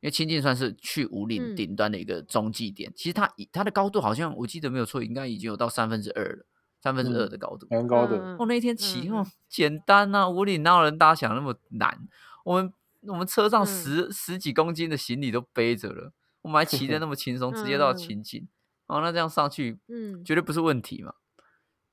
因为清境算是去五岭嗯顶端的一个中继点。其实它以它的高度好像我记得没有错，应该已经有到三分之二了，三分之二嗯的高度。蛮高的，嗯哦，那一天骑嗯哦，简单呐、五岭哪有人大家想那么难？我们我们车上嗯十、十几公斤的行李都背着了，我们还骑得那么轻松，直接到嗯清境。哦，那这样上去嗯，绝对不是问题嘛。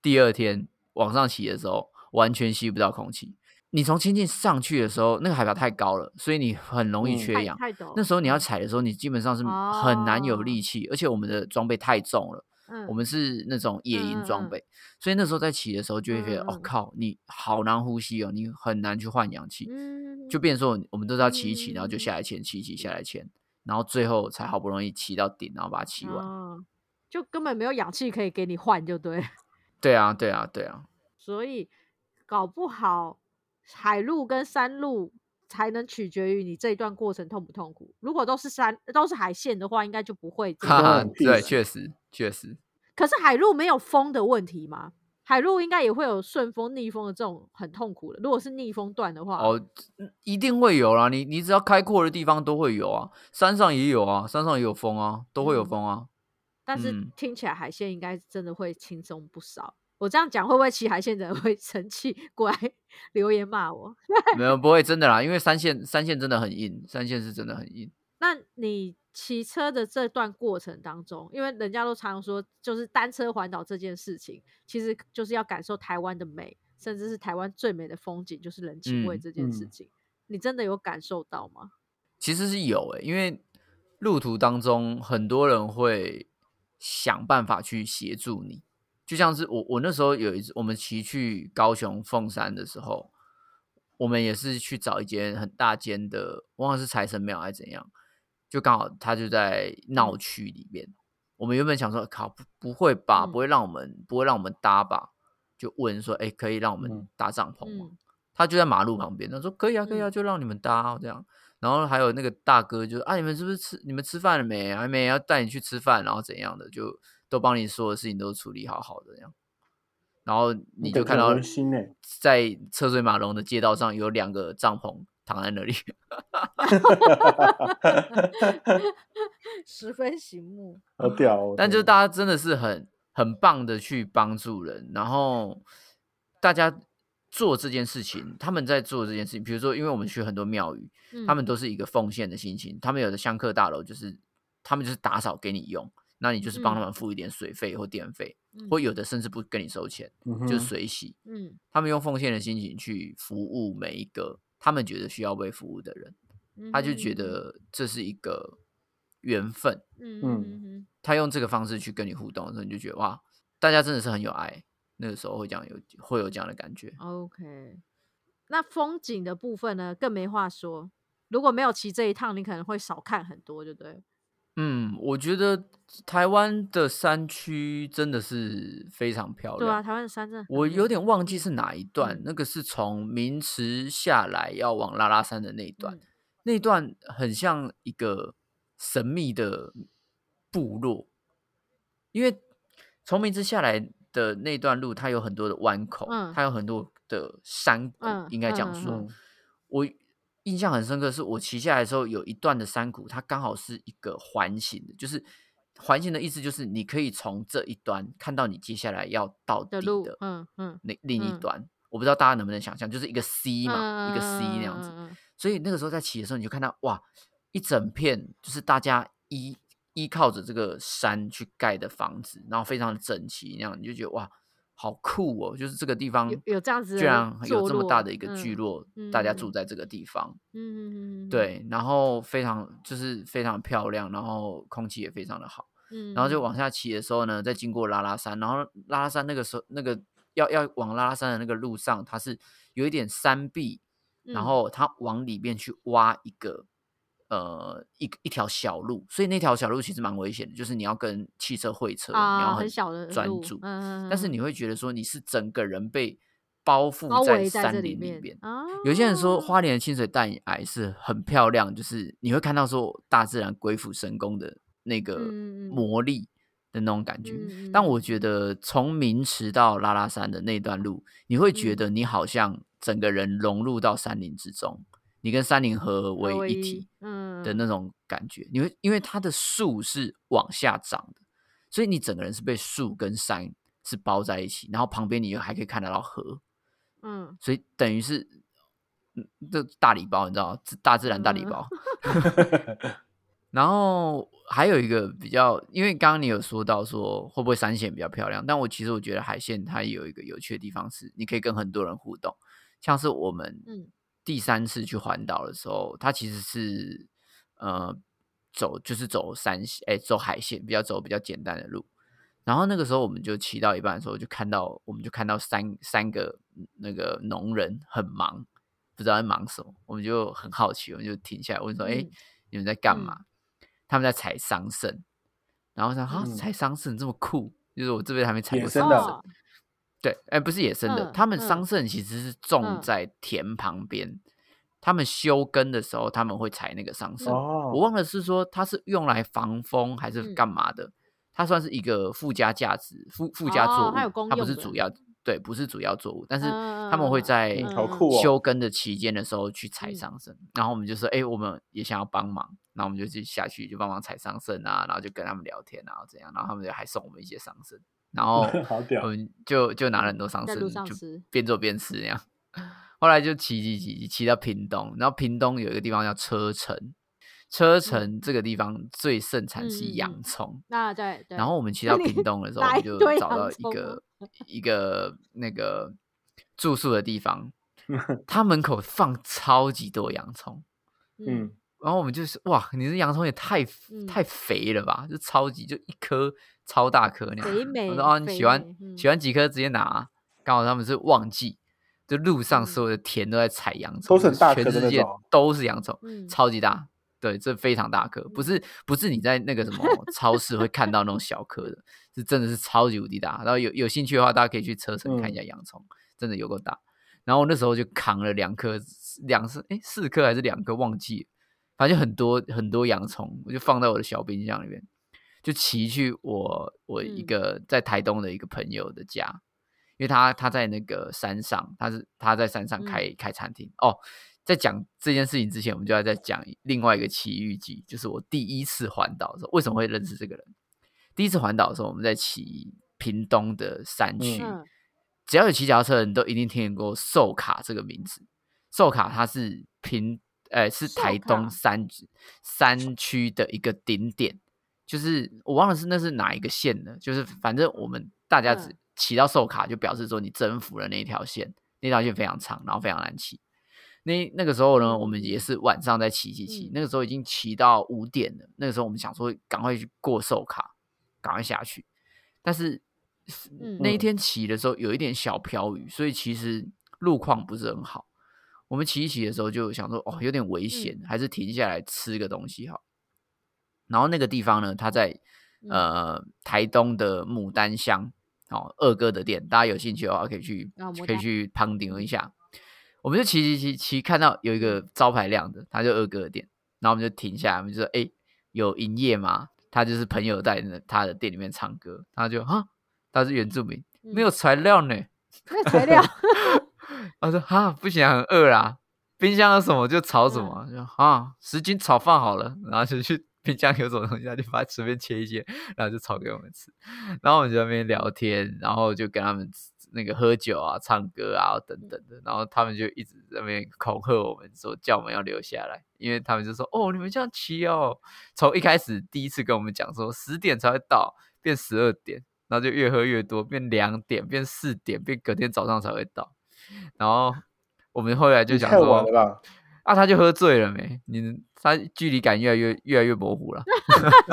第二天往上骑的时候，完全吸不到空气。你从清境上去的时候，那个海拔太高了，所以你很容易嗯缺氧。那时候你要嗯踩的时候，你基本上是很难有哦力气，而且我们的装备太重了。嗯我们是那种野营装备，所以那时候在骑的时候就会觉得，哦靠，你好难呼吸哦，你很难去换氧气，嗯就变成说我们都是要骑一骑，然后就嗯下来牵，骑一骑下来牵，然后最后才好不容易骑到顶，然后把它骑完。哦，就根本没有氧气可以给你换，就对了。对啊，对啊，对啊，所以搞不好海路跟山路才能取决于你这一段过程痛不痛苦。如果都是山都是海线的话，应该就不会哈哈，很对，确实确实，可是海路没有风的问题吗？海路应该也会有顺风、逆风的这种很痛苦的。如果是逆风段的话，哦，嗯一定会有啦，你你只要开阔的地方都会有啊，山上也有啊，山上也有风啊，都会有嗯风啊。但是嗯听起来海线应该真的会轻松不少。我这样讲会不会骑海线的人会 生气过来 留言骂我？没有不会真的啦，因为三线三线真的很硬，三线是真的很硬。那你骑车的这段过程当中，因为人家都常说，就是单车环岛这件事情，其实就是要感受台湾的美，甚至是台湾最美的风景，就是人情味嗯这件事嗯情。你真的有感受到吗？其实是有诶、因为路途当中很多人会想办法去协助你，就像是我我那时候有一次我们骑去高雄凤山的时候，我们也是去找一间很大间的，忘了是财神庙还是怎样，就刚好他就在闹区里面。我们原本想说，靠，不不会吧，嗯不会让我们不会让我们搭吧？就问说，哎、可以让我们嗯搭帐篷吗？嗯他就在马路旁边，他说可以啊，可以啊，嗯就让你们搭啊这样。然后还有那个大哥就啊，你们是不是吃你们吃饭了没？还没，要带你去吃饭，然后怎样的，就都帮你所有事情都处理好好的这样。然后你就看到在车水马龙的街道上有两个帐篷躺在那里 十分醒目。好屌哦！但就是大家真的是很很棒的去帮助人，然后大家做这件事情，他们在做这件事情，比如说，因为我们去很多庙宇，他们嗯。都是一个奉献的心情，他们有的香客大楼就是他们就是打扫给你用，那你就是帮他嗯。们付一点水费或电费，嗯或有的甚至不跟你收钱，就是嗯哼随喜，嗯。他们用奉献的心情去服务每一个他们觉得需要被服务的人，他就觉得这是一个缘分，嗯嗯嗯。嗯。他用这个方式去跟你互动的时候，你就觉得哇，大家真的是很有爱。那个时候会这样有会有这样的感觉。OK，那风景的部分呢，更没话说。如果没有骑这一趟，你可能会少看很多，对不对？嗯，我觉得台湾的山区真的是非常漂亮。对啊，台湾的山真的我有点忘记是哪一段，嗯那个是从明池下来要往拉拉山的那一段，嗯那段很像一个神秘的部落，因为从明池下来的那段路，它有很多的弯口，嗯。它有很多的山谷，嗯应该这样说。我印象很深刻，是我骑下来的时候，有一段的山谷，它刚好是一个环形的，就是环形的意思就是你可以从这一端看到你接下来要到底的嗯嗯，那另一嗯。端，我不知道大家能不能想象，就是一个 C 嘛，一个 C 那样子。所以那个时候在骑的时候，你就看到哇，一整片就是大家依依靠着这个山去盖的房子，然后非常的整齐，那样你就觉得哇，好酷哦！就是这个地方有有这样子居然有这么大的一个聚嗯落，大家嗯住在这个地方。嗯嗯嗯嗯，对，然后非常就是非常漂亮，然后空气也非常的好。嗯，然后就嗯往下骑的时候呢，再经过拉拉山，然后拉拉山那个时候那个要要往拉拉山的那个路上，它是有一点山壁，然嗯后它往里面去挖一个呃一一条小路，所以那条小路其实蛮危险的，就是你要跟汽车会车，你啊要很小的专注，嗯嗯但是嗯你。会觉得说你是整个人被包覆在山林里面。啊，有些人说花莲的清水淡崖是很漂亮，就是你会看到说大自然鬼斧神工的那个魔力的那种感觉。但我嗯觉得从明池到拉拉山的那段路，你会觉嗯。得你好像整个人融入到山林之中，你跟山林合合为为一一体嗯的那种感觉。你会因为它的树是往下长的，所以你整个人是被树跟山是包在一起，然后旁边你又还可以看得到河。嗯所以等于是，嗯，这大礼包你知道大自然大礼嗯包。然后还有一个比较，因为刚刚你有说到说会不会山线比较漂亮，但我其实我觉得海线它有一个有趣的地方是，你可以跟很多人互动，像是我们嗯第三次去环岛的时候，他其实是呃走就是走山线，哎，走海线，比较走比较简单的路。然后那个时候我们就骑到一半的时候，就看到我们就看到三三个那个农人很忙，不知道在忙什么，我们就很好奇，我们就停下来问说：“哎、嗯你们在干嘛？”他们在采桑葚，然后说：“啊，嗯采桑葚这么酷，就是我这辈子还没采过桑葚。哦对，哎，不是野生的，嗯他们嗯桑葚其实是种嗯。在田旁边，他们修根的时候他们会采那个桑葚。哦，我忘了是说它是用来防风还是嗯。干嘛的，它算是一个附加价值、附附加作物，哦它不是主。要，对，不是主要作物，但是嗯他们会在嗯好酷哦。休耕的期间的时候去采嗯。桑葚，然后我们就说，哎、我们也想要帮忙，然后我们就去下去就帮忙采桑葚啊，然后就跟他们聊天啊，怎样，然后他们就还送我们一些桑葚，然后 我们就就拿了很多桑葚，就边做边吃那样。后来就骑骑骑骑到屏东，然后屏东有一个地方叫车城，车城这个地方最盛产是洋葱。那对对，然后我们骑到屏东的时 候，我们就找到一个 一个那个住宿的地方，它门口放超级多洋葱，嗯，然后我们就是哇，你这洋葱也太、嗯。太肥了吧，就超级就一颗超大颗那样。肥美我说哦，你喜欢嗯喜欢几颗直接拿啊、刚好他们是旺季，就路上嗯所有的田都在采洋葱，都是很大全世界都是洋葱，嗯超级大。对，这非常大颗，不是不是你在那个什么超市会看到那种小颗的，是真的是超级无敌大。然后有有兴趣的话，大家可以去车城看一下洋葱，真的有够大。然后我那时候就扛了两颗，两是哎四颗还是两颗忘记了，反正就很多很多洋葱，我就放在我的小冰箱里面，就骑去我我一嗯个在台东的一个朋友的家，因为他他在那个山上，他是他在山上开、开餐厅哦。在讲这件事情之前，我们就要再讲另外一个奇遇记，就是我第一次环岛的时候，为什么会认识这个人？第一次环岛的时候，我们在骑屏东的山区，嗯只要有骑脚踏车的人都一定听过寿卡这个名字。寿卡它是屏，呃，是台东山山区的一个顶点，就是我忘了是那是哪一个线的，就是反正我们大家只嗯骑到寿卡，就表示说你征服了那一条线，那条线非常长，然后非常难骑。那那个时候呢，我们也是晚上在骑骑骑嗯，那个时候已经骑到五点了。那个时候我们想说赶快去过寿卡，赶快下去。但是嗯那一天骑的时候有一点小飘雨，所以其实路况不是很好。我们骑一骑的时候就想说，哦，有点危险，还是停下来吃个东西好。然后那个地方呢，它在嗯。呃台东的牡丹乡，哦，二哥的店，大家有兴趣的话可以去、可以去旁顶一下。我们就骑骑骑骑，看到有一个招牌亮的，他就二哥的店，然后我们就停下来，我们就说：“哎、有营业吗？”他就是朋友在那他的店里面唱歌，他就哈，他是原住民，没有材料呢。没有材料，他说哈，不行、啊，很饿啦，冰箱有什么就炒什么，就啊，十斤炒饭好了，然后就去冰箱有什么东西，他就把它随便切一切，然后就炒给我们吃，然后我们就在那边聊天，然后就跟他们那个喝酒啊、唱歌啊等等的，然后他们就一直在那边恐吓我们说叫我们要留下来，因为他们就说哦，你们这样骑哦，从一开始第一次跟我们讲说十点才会到，变十二点。然后就越喝越多，变两点，变四点，变隔天早上才会到。然后我们后来就讲说？啊，他就喝醉了没？你他距离感越来越越来越模糊了。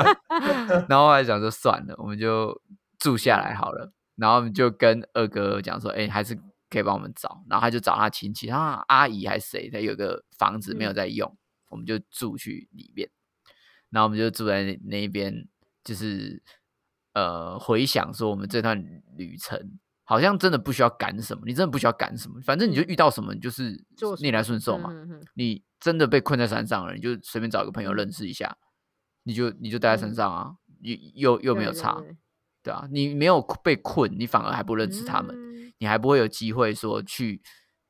然后后来想说算了，我们就住下来好了。然后我们就跟二哥讲说，哎，还是可以帮我们找。然后他就找他亲戚，他阿姨还是谁，他有个房子没有嗯在用，我们就住去里面。然后我们就住在那那一边，就是呃回想说我们这段旅程。好像真的不需要赶什么，你真的不需要赶什么，反正你就嗯遇到什么你就是逆来顺受嘛。你真的被困在山上了，你就随便找一个朋友认识一下，你就你就待在山嗯上啊，又又又没有差，对对啊，你没有被困，你反而还不认识他们，嗯你还不会有机会说去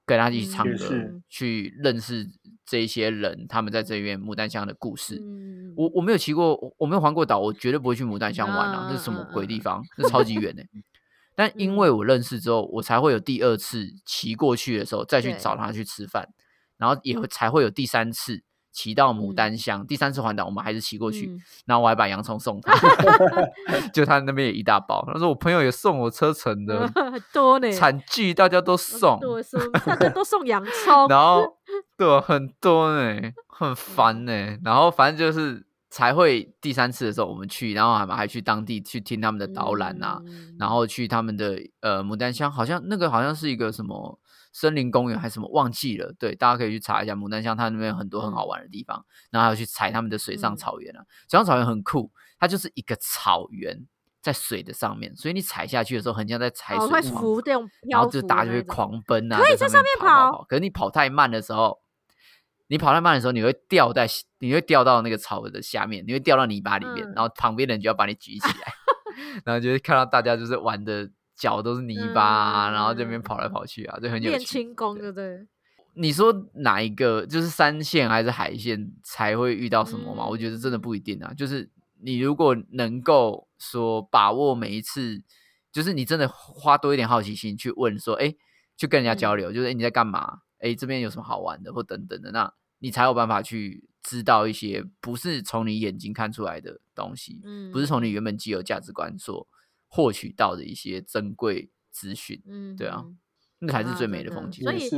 跟他一起唱歌，去认识这些人，他们在这边牡丹乡的故事。嗯我我没有骑过，我我没有环过岛，我绝对不会去牡丹乡玩啊！嗯这是什么鬼地方？这超级远的、但因为我认识之后，我才会有第二次骑过去的时候再去找他去吃饭，然后也会才会有第三次骑到牡嗯。丹乡，第三次环岛我们还是骑过去，嗯。然后我还把洋葱送他，就他那边也一大包，他说我朋友也送我车程的很 多呢，惨剧，大家都送，大家都送洋葱，然后对啊很多呢，很烦呢。然后反正就是才会第三次的时候我们去，然后还还去当地去听他们的导览啊，嗯然后去他们的呃牡丹乡，好像那个好像是一个什么森林公园还是什么，忘记了。对，大家可以去查一下牡丹乡，它那边有很多很好玩的地方，然后还有去踩他们的水上嗯草原啊。水上草原很酷，它就是一个草原在水的上面，所以你踩下去的时候，很像在踩哦会水床。浮这种然后就大家就会狂奔啊，可以在上面跑。可是你跑太慢的时候，你跑太慢的时候，你会掉在你会掉到那个草的下面，你会掉到泥巴里面，嗯然后旁边的人就要把你举起来，然后就会看到大家就是玩的脚都是泥巴啊，然后这边嗯跑来跑去啊，就很有练。轻功，对不对？你说哪一个就是山线还是海线才会遇到什么吗？我觉得真的嗯不一定啊。就是你如果能够说把握每一次，就是你真的花多一点好奇心去问说，哎，去跟人家交嗯流，就是哎你在干嘛？哎，这边有什么好玩的或等等的，那你才有办法去知道一些不是从你眼睛看出来的东西，嗯，不是从你原本既有价值观所获取到的一些珍贵资讯，嗯，对啊嗯那才是啊最美的的风景。所以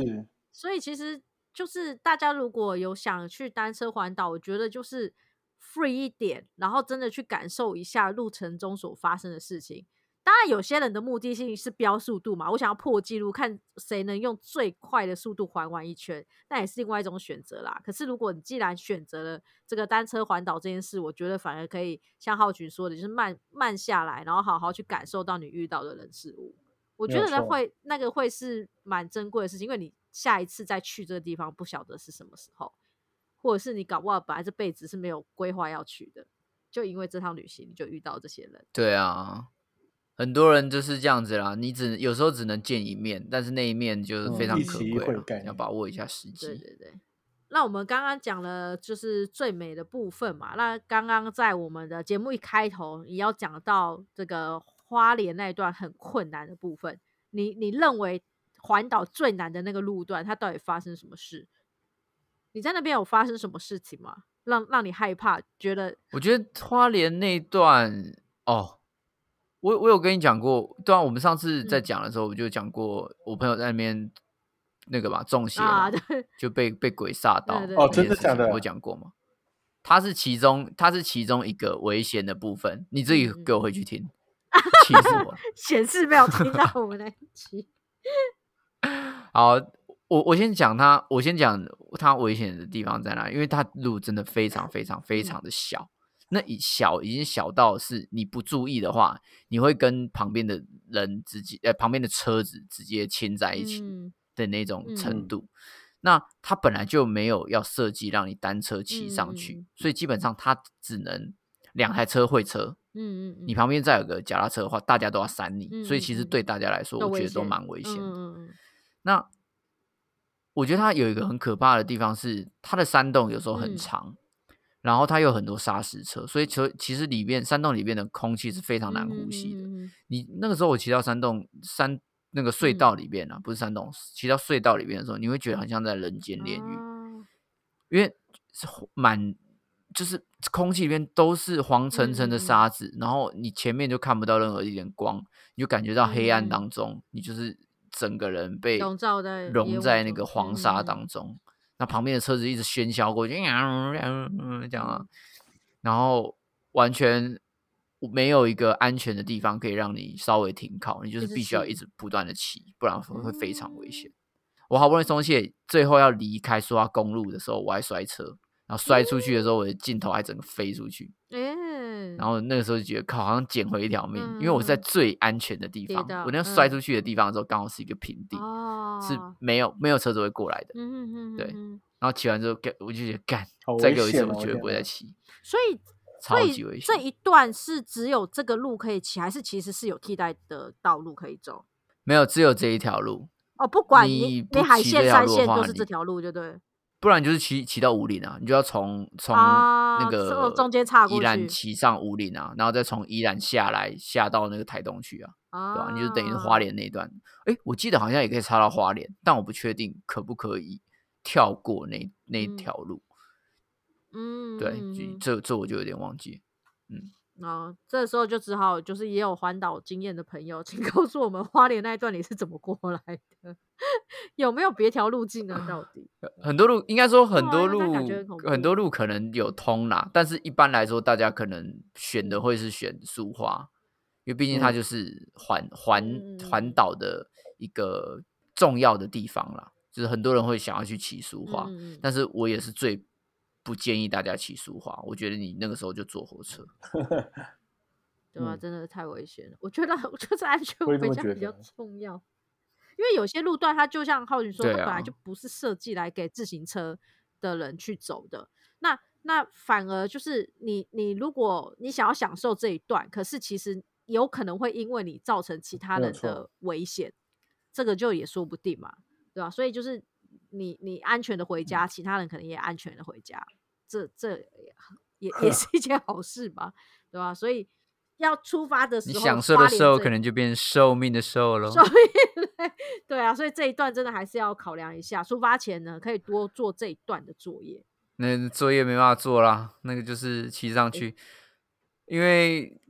所以其实就是大家如果有想去单车环岛，我觉得就是 free 一点，然后真的去感受一下路程中所发生的事情。当然，有些人的目的性是飙速度嘛，我想要破纪录，看谁能用最快的速度环完一圈，那也是另外一种选择啦。可是，如果你既然选择了这个单车环岛这件事，我觉得反而可以像浩群说的，就是慢慢下来，然后好好去感受到你遇到的人事物。我觉得那会那个会是蛮珍贵的事情，因为你下一次再去这个地方不晓得是什么时候，或者是你搞不好本来这辈子是没有规划要去的，就因为这趟旅行你就遇到这些人。对啊，很多人就是这样子啦。你只有时候只能见一面，但是那一面就是非嗯常可贵啦要把握一下时机。对对对。那我们刚刚讲了就是最美的部分嘛，那刚刚在我们的节目一开头也要讲到这个花莲那一段很困难的部分，你你认为环岛最难的那个路段，它到底发生什么事？你在那边有发生什么事情吗？让让你害怕，觉得我觉得花莲那一段哦，我我有跟你讲过，对啊，我们上次在嗯讲的时候，我就讲过，我朋友在那边那个吧中邪啊，嘛，对，就被被鬼吓到对对哦真的假的我有讲过吗？它是其中，它是其中一个危险的部分，你自己给我回去听，气死我了。显示没有听到我们那一期。好，我我先讲它，我先讲它危险的地方在哪，因为它路真的非常非常非常的小，那一小已经小到是你不注意的话，你会跟旁边的人直接呃旁边的车子直接牵在一起嗯的那种程嗯度。那它本来就没有要设计让你单车骑上去，所以基本上它只能两台车会车。嗯嗯嗯，你旁边再有个脚踏车的话，大家都要闪你，所以其实对大家来说，我觉得都蛮危险的。那我觉得它有一个很可怕的地方是，它的山洞有时候很嗯长，然后它有很多砂石车，所以其其实里面山洞里面的空气是非常难呼吸的。你那个时候我骑到山洞山那个隧道里面啊，不是山洞，骑到隧道里面的时候，你会觉得很像在人间炼狱，啊因为是满就是空气里面都是黄沉沉的沙子，然后你前面就看不到任何一点光，你就感觉到黑暗嗯。当中，你就是整个人被笼罩在融在那个黄沙嗯。当中。那旁边的车子一直喧嚣过去，这样啊嗯，然后完全没有一个安全的地方可以让你稍微停靠，你就是必须要一直不断的骑，不然会会非常危险。我好不容易松懈，最后要离开苏花公路的时候，我还摔车，然后摔出去的时候，我的镜头还整个飞出去。哎，然后那个时候就觉得靠，好像捡回一条命，因为我是在嗯最安全的地方。我那个摔嗯出去的地方的时候，刚好是一个平地，哦，是没有没有车子会过来的。嗯嗯嗯对然后骑完之后，干我就觉得干好，再给我一次，我绝对不会再骑。所以超所以级危险这一段是只有这个路可以骑，还是其实是有替代的道路可以走？没有，只有这一条路，哦，不管你你不海线、骑这条山线都是这条路，就对。不然就是骑骑到五岭啊，你就要从从啊那个从中间岔过宜兰去骑上五岭啊，然后再从宜兰下来下到那个台东去啊，对吧、你就等于是花啊莲那一段。哎，我记得好像也可以插到花莲，但我不确定可不可以跳过那那条路。嗯，对，这这我就有点忘记。嗯哦，这时候就只好就是也有环岛经验的朋友，请告诉我们花莲那一段你是怎么过来的？有没有别条路径呢？到底？很多路应该说很多路很很多路可能有通啦，但是一般来说，大家可能选的会是选苏花，因为毕竟它嗯就是环环环岛的一个重要的地方啦，就是很多人会想要去骑苏花，但是我也是最不建议大家骑苏花，我觉得你那个时候就坐火车，对吧、嗯真的太危险了。我觉得，我觉得安全我也这回家比较重要，因为有些路段它就像浩宇说，它啊本来就不是设计来给自行车的人去走的。那那反而就是你你如果你想要享受这一段，可是其实有可能会因为你造成其他人的危险，这个就也说不定嘛，对吧、所以就是你你安全的回嗯家，其他人可能也安全的回家，这这也也也 是一件好事吧，对吧、所以要出发的时候，你享受的时候可能就变寿命的寿喽。寿命对啊，所以这一段真的还是要考量一下。出发前呢，可以多做这一段的作业。那作业没办法做啦，那个就是骑上去，因为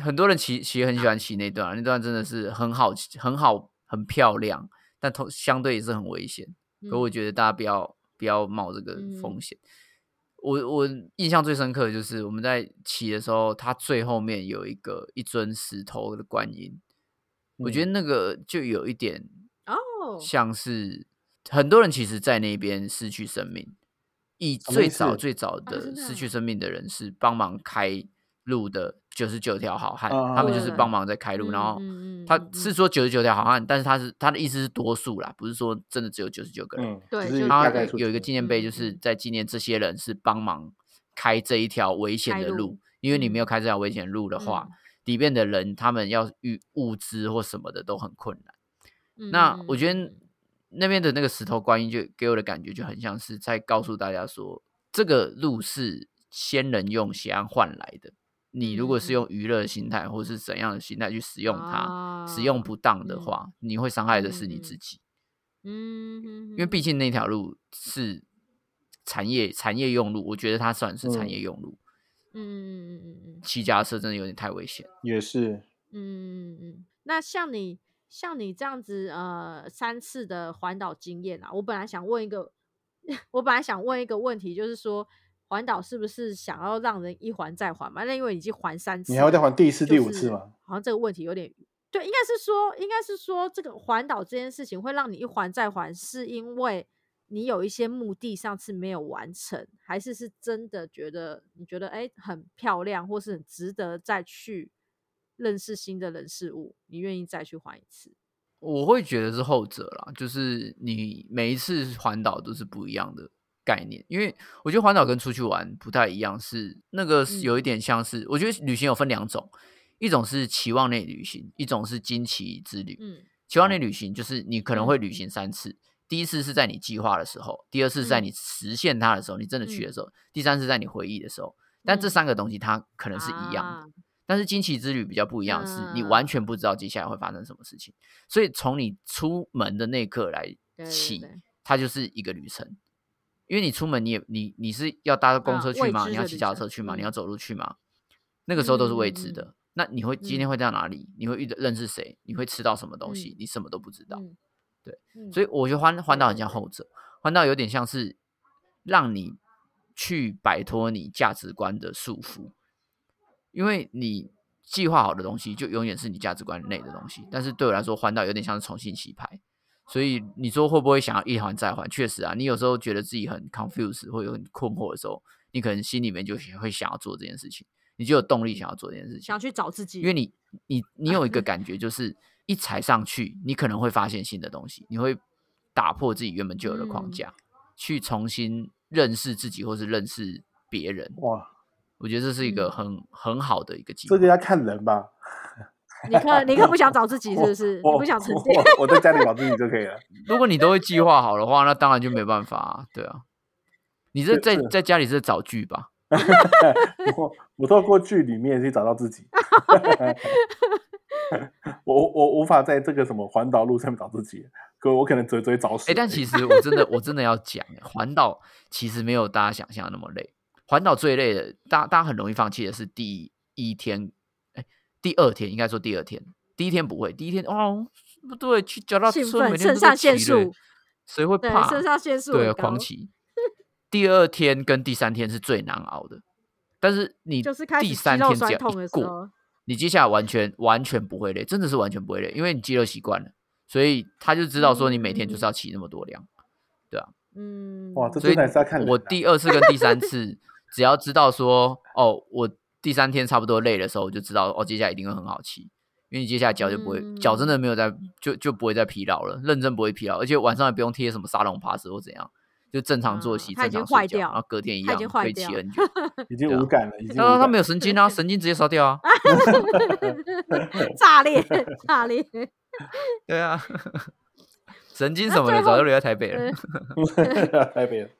很多人骑骑很喜欢骑那段啊，那段真的是很好骑，很好，很漂亮，但同相对也是很危险。可我嗯觉得大家不要不要冒这个风险。我我印象最深刻的就是我们在骑的时候，它最后面有一个一尊石头的观音，我觉得那个就有一点哦，像是很多人其实，在那边失去生命。以最早最早的失去生命的人是帮忙开路的九十九条好汉，啊他们就是帮忙在开路。然后他是说九十九条好汉，但是他是他的意思是多数啦，不是说真的只有九十九个人。对就是他有一个纪念碑，就嗯是嗯在纪念这些人是帮忙开这一条危险的路，因为你没有嗯开这条危险路的话，嗯里面的人他们要运物资或什么的都很困难。嗯那我觉得那边的那个石头观音就给我的感觉就很像是在告诉大家说，这个路是先人用血汗换来的。你如果是嗯用娱乐心态或是怎样的心态去使用它，使啊用不当的嗯话，你会伤害的是嗯嗯你自己。嗯，因因为毕竟那条路是产业产业用路，我觉得它算是产嗯业用路。嗯嗯嗯嗯嗯骑脚踏车真的有点太危险。也是，嗯嗯嗯，那像你像你这样子呃三次的环岛经验啊，我本来想问一个，我本来想问一个问题，就是说环岛是不是想要让人一环再环嘛？那因为已经环三次，你还会再环第四、就是第五次吗？好像这个问题有点对，应该是说应该是说这个环岛这件事情会让你一环再环，是因为你有一些目的上次没有完成，还是是真的觉得你觉得哎、诶很漂亮，或是很值得再去认识新的人事物，你愿意再去环一次？我会觉得是后者啦，就是你每一次环岛都是不一样的概念，因为我觉得环岛跟出去玩不太一样，是那个是有一嗯。点像是，我觉得旅行有分两种，一种是期望内旅行，一种是惊奇之旅。嗯。期望内旅行就是你可能会旅嗯。行三次，第一次是在你计划的时候，第二次是在嗯。你实现它的时候，你真的去的时候，第三次在你回忆的时候。但这嗯。三个东西它可能是一样的，啊。但是惊奇之旅比较不一样的是，你完嗯。全不知道接下来会发生什么事情，所以从你出门的那一刻来对对起，对。它就是一个旅程。因为你出门，你也你你是要搭公车去吗？你要骑知的旅程脚踏车去吗？你嗯要走路去吗？那个时候都是未知的。那你会今天嗯会到哪里？你会遇到认识谁？你会吃到什么东西嗯？你什么都不知道。嗯对，嗯所以我觉得环环岛很像后者，环岛有点像是让你去摆脱你价值观的束缚，因为你计划好的东西就永远是你价值观内的东西。但是对我来说，环岛有点像是重新洗牌，所以你说会不会想要一环再环？确实啊，你有时候觉得自己很 confused 或有很困惑的时候，你可能心里面就会想要做这件事情，你就有动力想要做这件事情。想去找自己，因为你你你有一个 感觉，就是一踩上去，你可能会发现新的东西，你会打破自己原本就有的框嗯架，去重新认识自己，或是认识别人。哇，我觉得这是一个嗯很、很好的一个机会。这个要看人吧。你可你可不想找自己是不是？你我不想沉淀？我我在家里找自己就可以了。如果你都会计划好的话，那当然就没办法、啊，对啊。你这在是是在家里是找剧吧？我我透过剧里面去找到自己。我我我无法在这个什么环岛路上面找自己，可我可能追追找死。哎、但其实我真的我真的要讲，环岛其实没有大家想象的那么累。环岛最累的，大大家很容易放弃的是第一天，哎、第二天应该说第二天，第一天不会，第一天哦不对，去脚踏兴车每天都在肾上腺素，谁会对，怕？肾上腺素对啊，狂骑。第二天跟第三天是最难熬的，但是你就是开第三天只要酸痛的时一过，候，你接下来完全完全不会累，真的是完全不会累，因为你肌肉习惯了，所以他就知道说你每天就是要骑那么多辆，嗯，哇，这所以真的是要看啊我第二次跟第三次，只要知道说哦，我第三天差不多累的时候，我就知道哦，接下来一定会很好骑，因为你接下来脚就不会，脚真的没有在就就不会再疲劳了，认真不会疲劳，而且晚上也不用贴什么沙龙帕斯或怎样，就正常作息，嗯正经坏掉常睡觉然后隔天一样可以骑很久。已经无感了，已经他说他没有神经啊，神经直接烧掉啊。炸裂炸裂，对啊，神经什么的早就 留在台北了。呃台北人。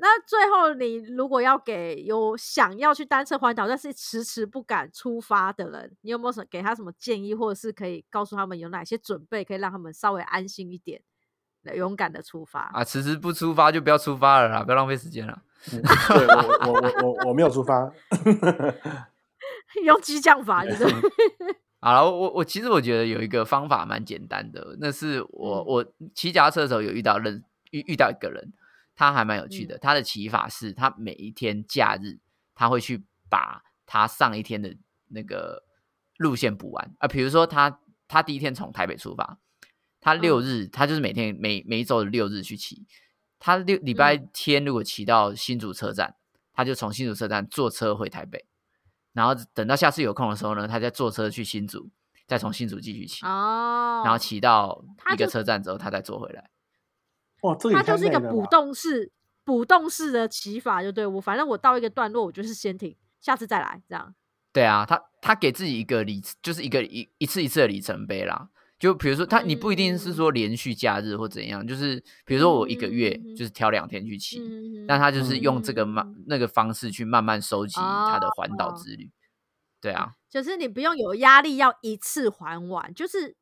那最后你如果要给有想要去单车环岛但是迟迟不敢出发的人，你有没有什么给他什么建议，或者是可以告诉他们有哪些准备，可以让他们稍微安心一点，勇敢的出发？啊，迟迟不出发就不要出发了啦，不要浪费时间了。嗯对我我我我我没有出发，用激将法，就 是好了，我我其实我觉得有一个方法蛮简单的，那是我、嗯我骑脚踏车的时候有遇到认遇遇到一个人，他还蛮有趣的。他的骑法是他每一天假日他会去把他上一天的那个路线补完啊，比如说他他第一天从台北出发，他六嗯日、他就是每天每每一周的六日去骑，他六礼拜嗯天如果骑到新竹车站，他就从新竹车站坐车回台北。然后等到下次有空的时候呢，他再坐车去新竹，再从新竹继续骑，哦，然后骑到一个车站之后，他再坐回来。哇，这个它就是一个补动式补动式的骑法，就对我反正我到一个段落，我就是先停，下次再来这样。对啊，他他给自己一个里，就是一个一一次一次的里程碑啦。就比如说他，你不一定是说连续假日或怎样，就是比如说我一个月嗯就是挑两天去骑，嗯但他就是用这个嗯慢那个方式去慢慢收集他的环岛哦之旅。对啊，就是你不用有压力，要一次还完，就是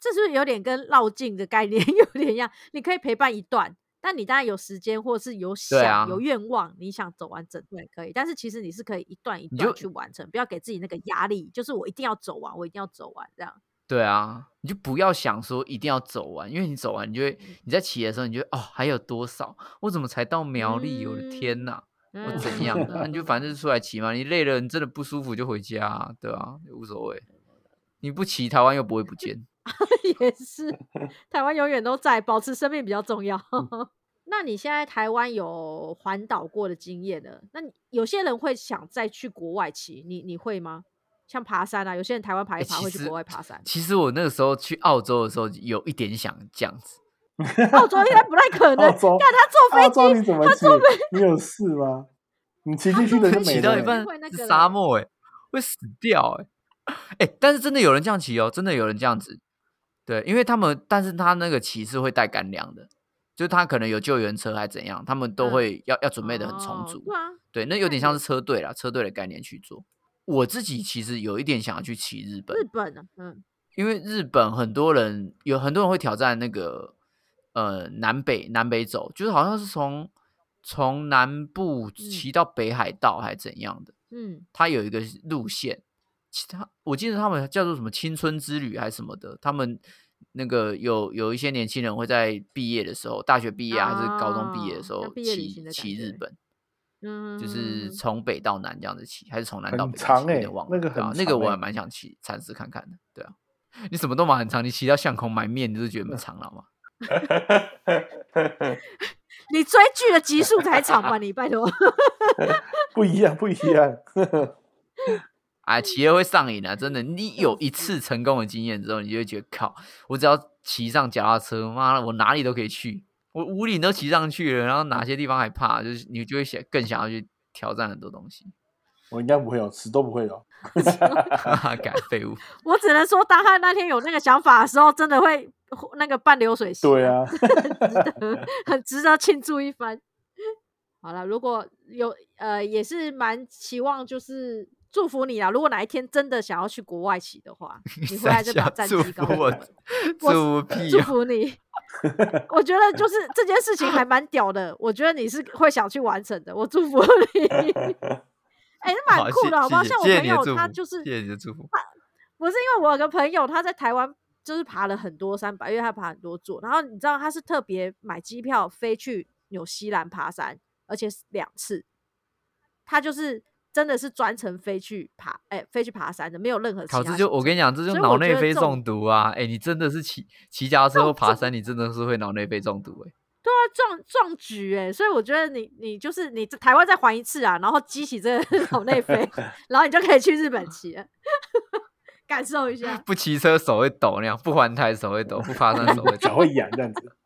这是不是有点跟绕境的概念 有点一样？你可以陪伴一段，但你当然有时间或者是有想、啊有愿望，你想走完整段也可以。但是其实你是可以一段一段去完成，不要给自己那个压力，就是我一定要走完，我一定要走完这样。对啊，你就不要想说一定要走完，因为你走完，你就会你在骑的时候，你就会哦还有多少？我怎么才到苗栗？我的天呐！我嗯怎样的？那你就反正就出来 骑嘛，你累了，你真的不舒服就回家、啊，对啊，无所谓。你不骑，台湾又不会不见。也是，台湾永远都在，保持生命比较重要。那你现在台湾有环岛过的经验了，那你有些人会想再去国外骑，你你会吗？像爬山啊，有些人台湾爬一爬会去国外爬山，其实我那个时候去澳洲的时候，有一点想这样子。澳洲应该不太可能。澳洲，看他坐飞机，你怎么骑？你有事吗？你骑进去的。骑到一半是会那个嘞沙漠哎、会死掉哎、哎、但是真的有人这样骑哦，真的有人这样子。对，因为他们，但是他那个骑是会带干粮的，就是他可能有救援车还怎样，他们都嗯会要、要准备的很充哦足。对啊，对，那有点像是车队啦，车队的概念去做。我自己其实有一点想要去骑日本，日本啊，嗯，因为日本很多人有很多人会挑战那个呃南北南北走，就是好像是从从南部骑到北海道还怎样的，嗯，它有一个路线，其他我记得他们叫做什么青春之旅还是什么的，他们那个有有一些年轻人会在毕业的时候，大学毕业啊还是高中毕业的时候骑骑日本。嗯，就是从北到南这样子骑，还是从南到北骑？长欸忘了。那个很那个我还蛮想骑尝试看看的。对啊，你什么都蛮很长，你骑到巷口买面，你就觉得蛮长了吗？你追剧的集数才长吧？你拜托，不一样，不一样。哎，骑了会上瘾啊！真的，你有一次成功的经验之后，你就会觉得靠，我只要骑上脚踏车，妈的，我哪里都可以去，我五岭都骑上去了，然后哪些地方还怕，就是你就会想更想要去挑战很多东西。我应该不会有，死都不会有。改废物，我只能说，当他那天有那个想法的时候，真的会那个半流水席，对，啊，很值得庆祝一番。好了，如果有呃，也是蛮期望，就是祝福你啊。如果哪一天真的想要去国外骑的话，你回来就把战祝绩高福我，我祝福你。我觉得就是这件事情还蛮屌的，我觉得你是会想去完成的，我祝福你。哎、那蛮酷的，好不好？像我朋友他就是谢谢你的祝福。不是因为我有个朋友，他在台湾就是爬了很多山吧，因为他爬很多座。然后你知道他是特别买机票飞去纽西兰爬山，而且是两次。他就是真的是专程飞去爬，哎、飞去爬山的，没有任何其靠，他这就我跟你讲，这就脑内啡中毒啊！哎、你真的是骑骑脚踏车或爬山，你真的是会脑内啡中毒哎、对啊，壮壮举哎、所以我觉得你你就是你在台湾再还一次啊，然后激起这个 脑内啡，然后你就可以去日本骑了，感受一下。不骑车手会抖那样，不环台手会抖，不爬山手会抖。脚会痒这样子。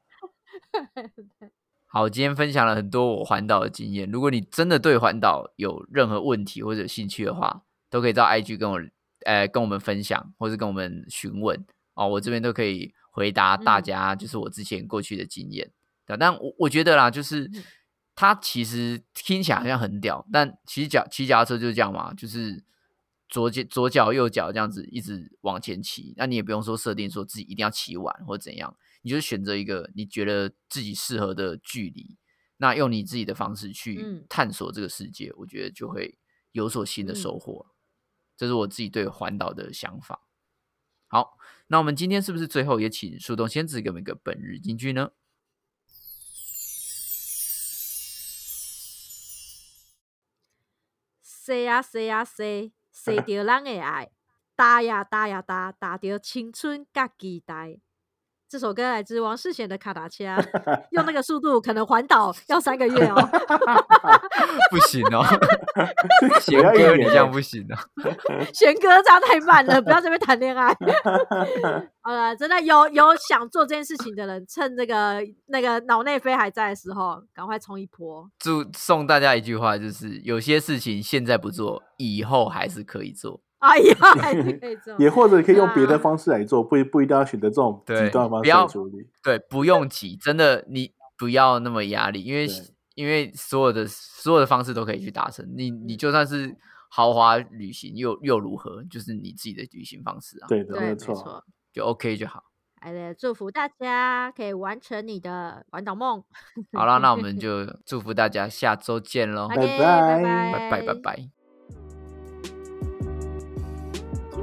好，今天分享了很多我环岛的经验。如果你真的对环岛有任何问题或者有兴趣的话，都可以到 IG 跟我呃跟我们分享，或是跟我们询问哦，我这边都可以回答大嗯家，就是我之前过去的经验。对，但我我觉得啦，就是嗯它其实听起来好像很屌，但其实脚骑脚踏车就是这样嘛，就是左脚左脚右脚这样子一直往前骑，那你也不用说设定说自己一定要骑完或怎样，你就选择一个你觉得自己适合的距离，那用你自己的方式去嗯探索这个世界，我觉得就会有所新的收获。这是我自己对环岛的想法。好，那我们今天是不是最后也请树洞仙子给我们一个本日金句呢？洗啊洗啊洗，洗着人的爱，打呀打呀打，打着青春甲期待。这首歌来自王世贤的《卡达恰》，用那个速度可能环岛要三个月哦。不行哦，贤哥你这样不行哦。贤哥这样太慢了，不要这边谈恋爱。好了，真的有有想做这件事情的人，趁这个那个脑内飞还在的时候，赶快冲一波。祝送大家一句话，就是有些事情现在不做，以后还是可以做。哎呀，可以做。也或者可以用别的啊方式来做，不不一定要选择这种对极端方不要式来处理。对，不用急，真的，你不要那么压力，因为因为所有的所有的方式都可以去达成。你你嗯就算是豪华旅行，又又如何？就是你自己的旅行方式啊，对的，对，没没错。就 OK 就好。来了，祝福大家可以完成你的环岛梦。好了，那我们 就祝福大家下周见喽拜拜拜拜拜拜。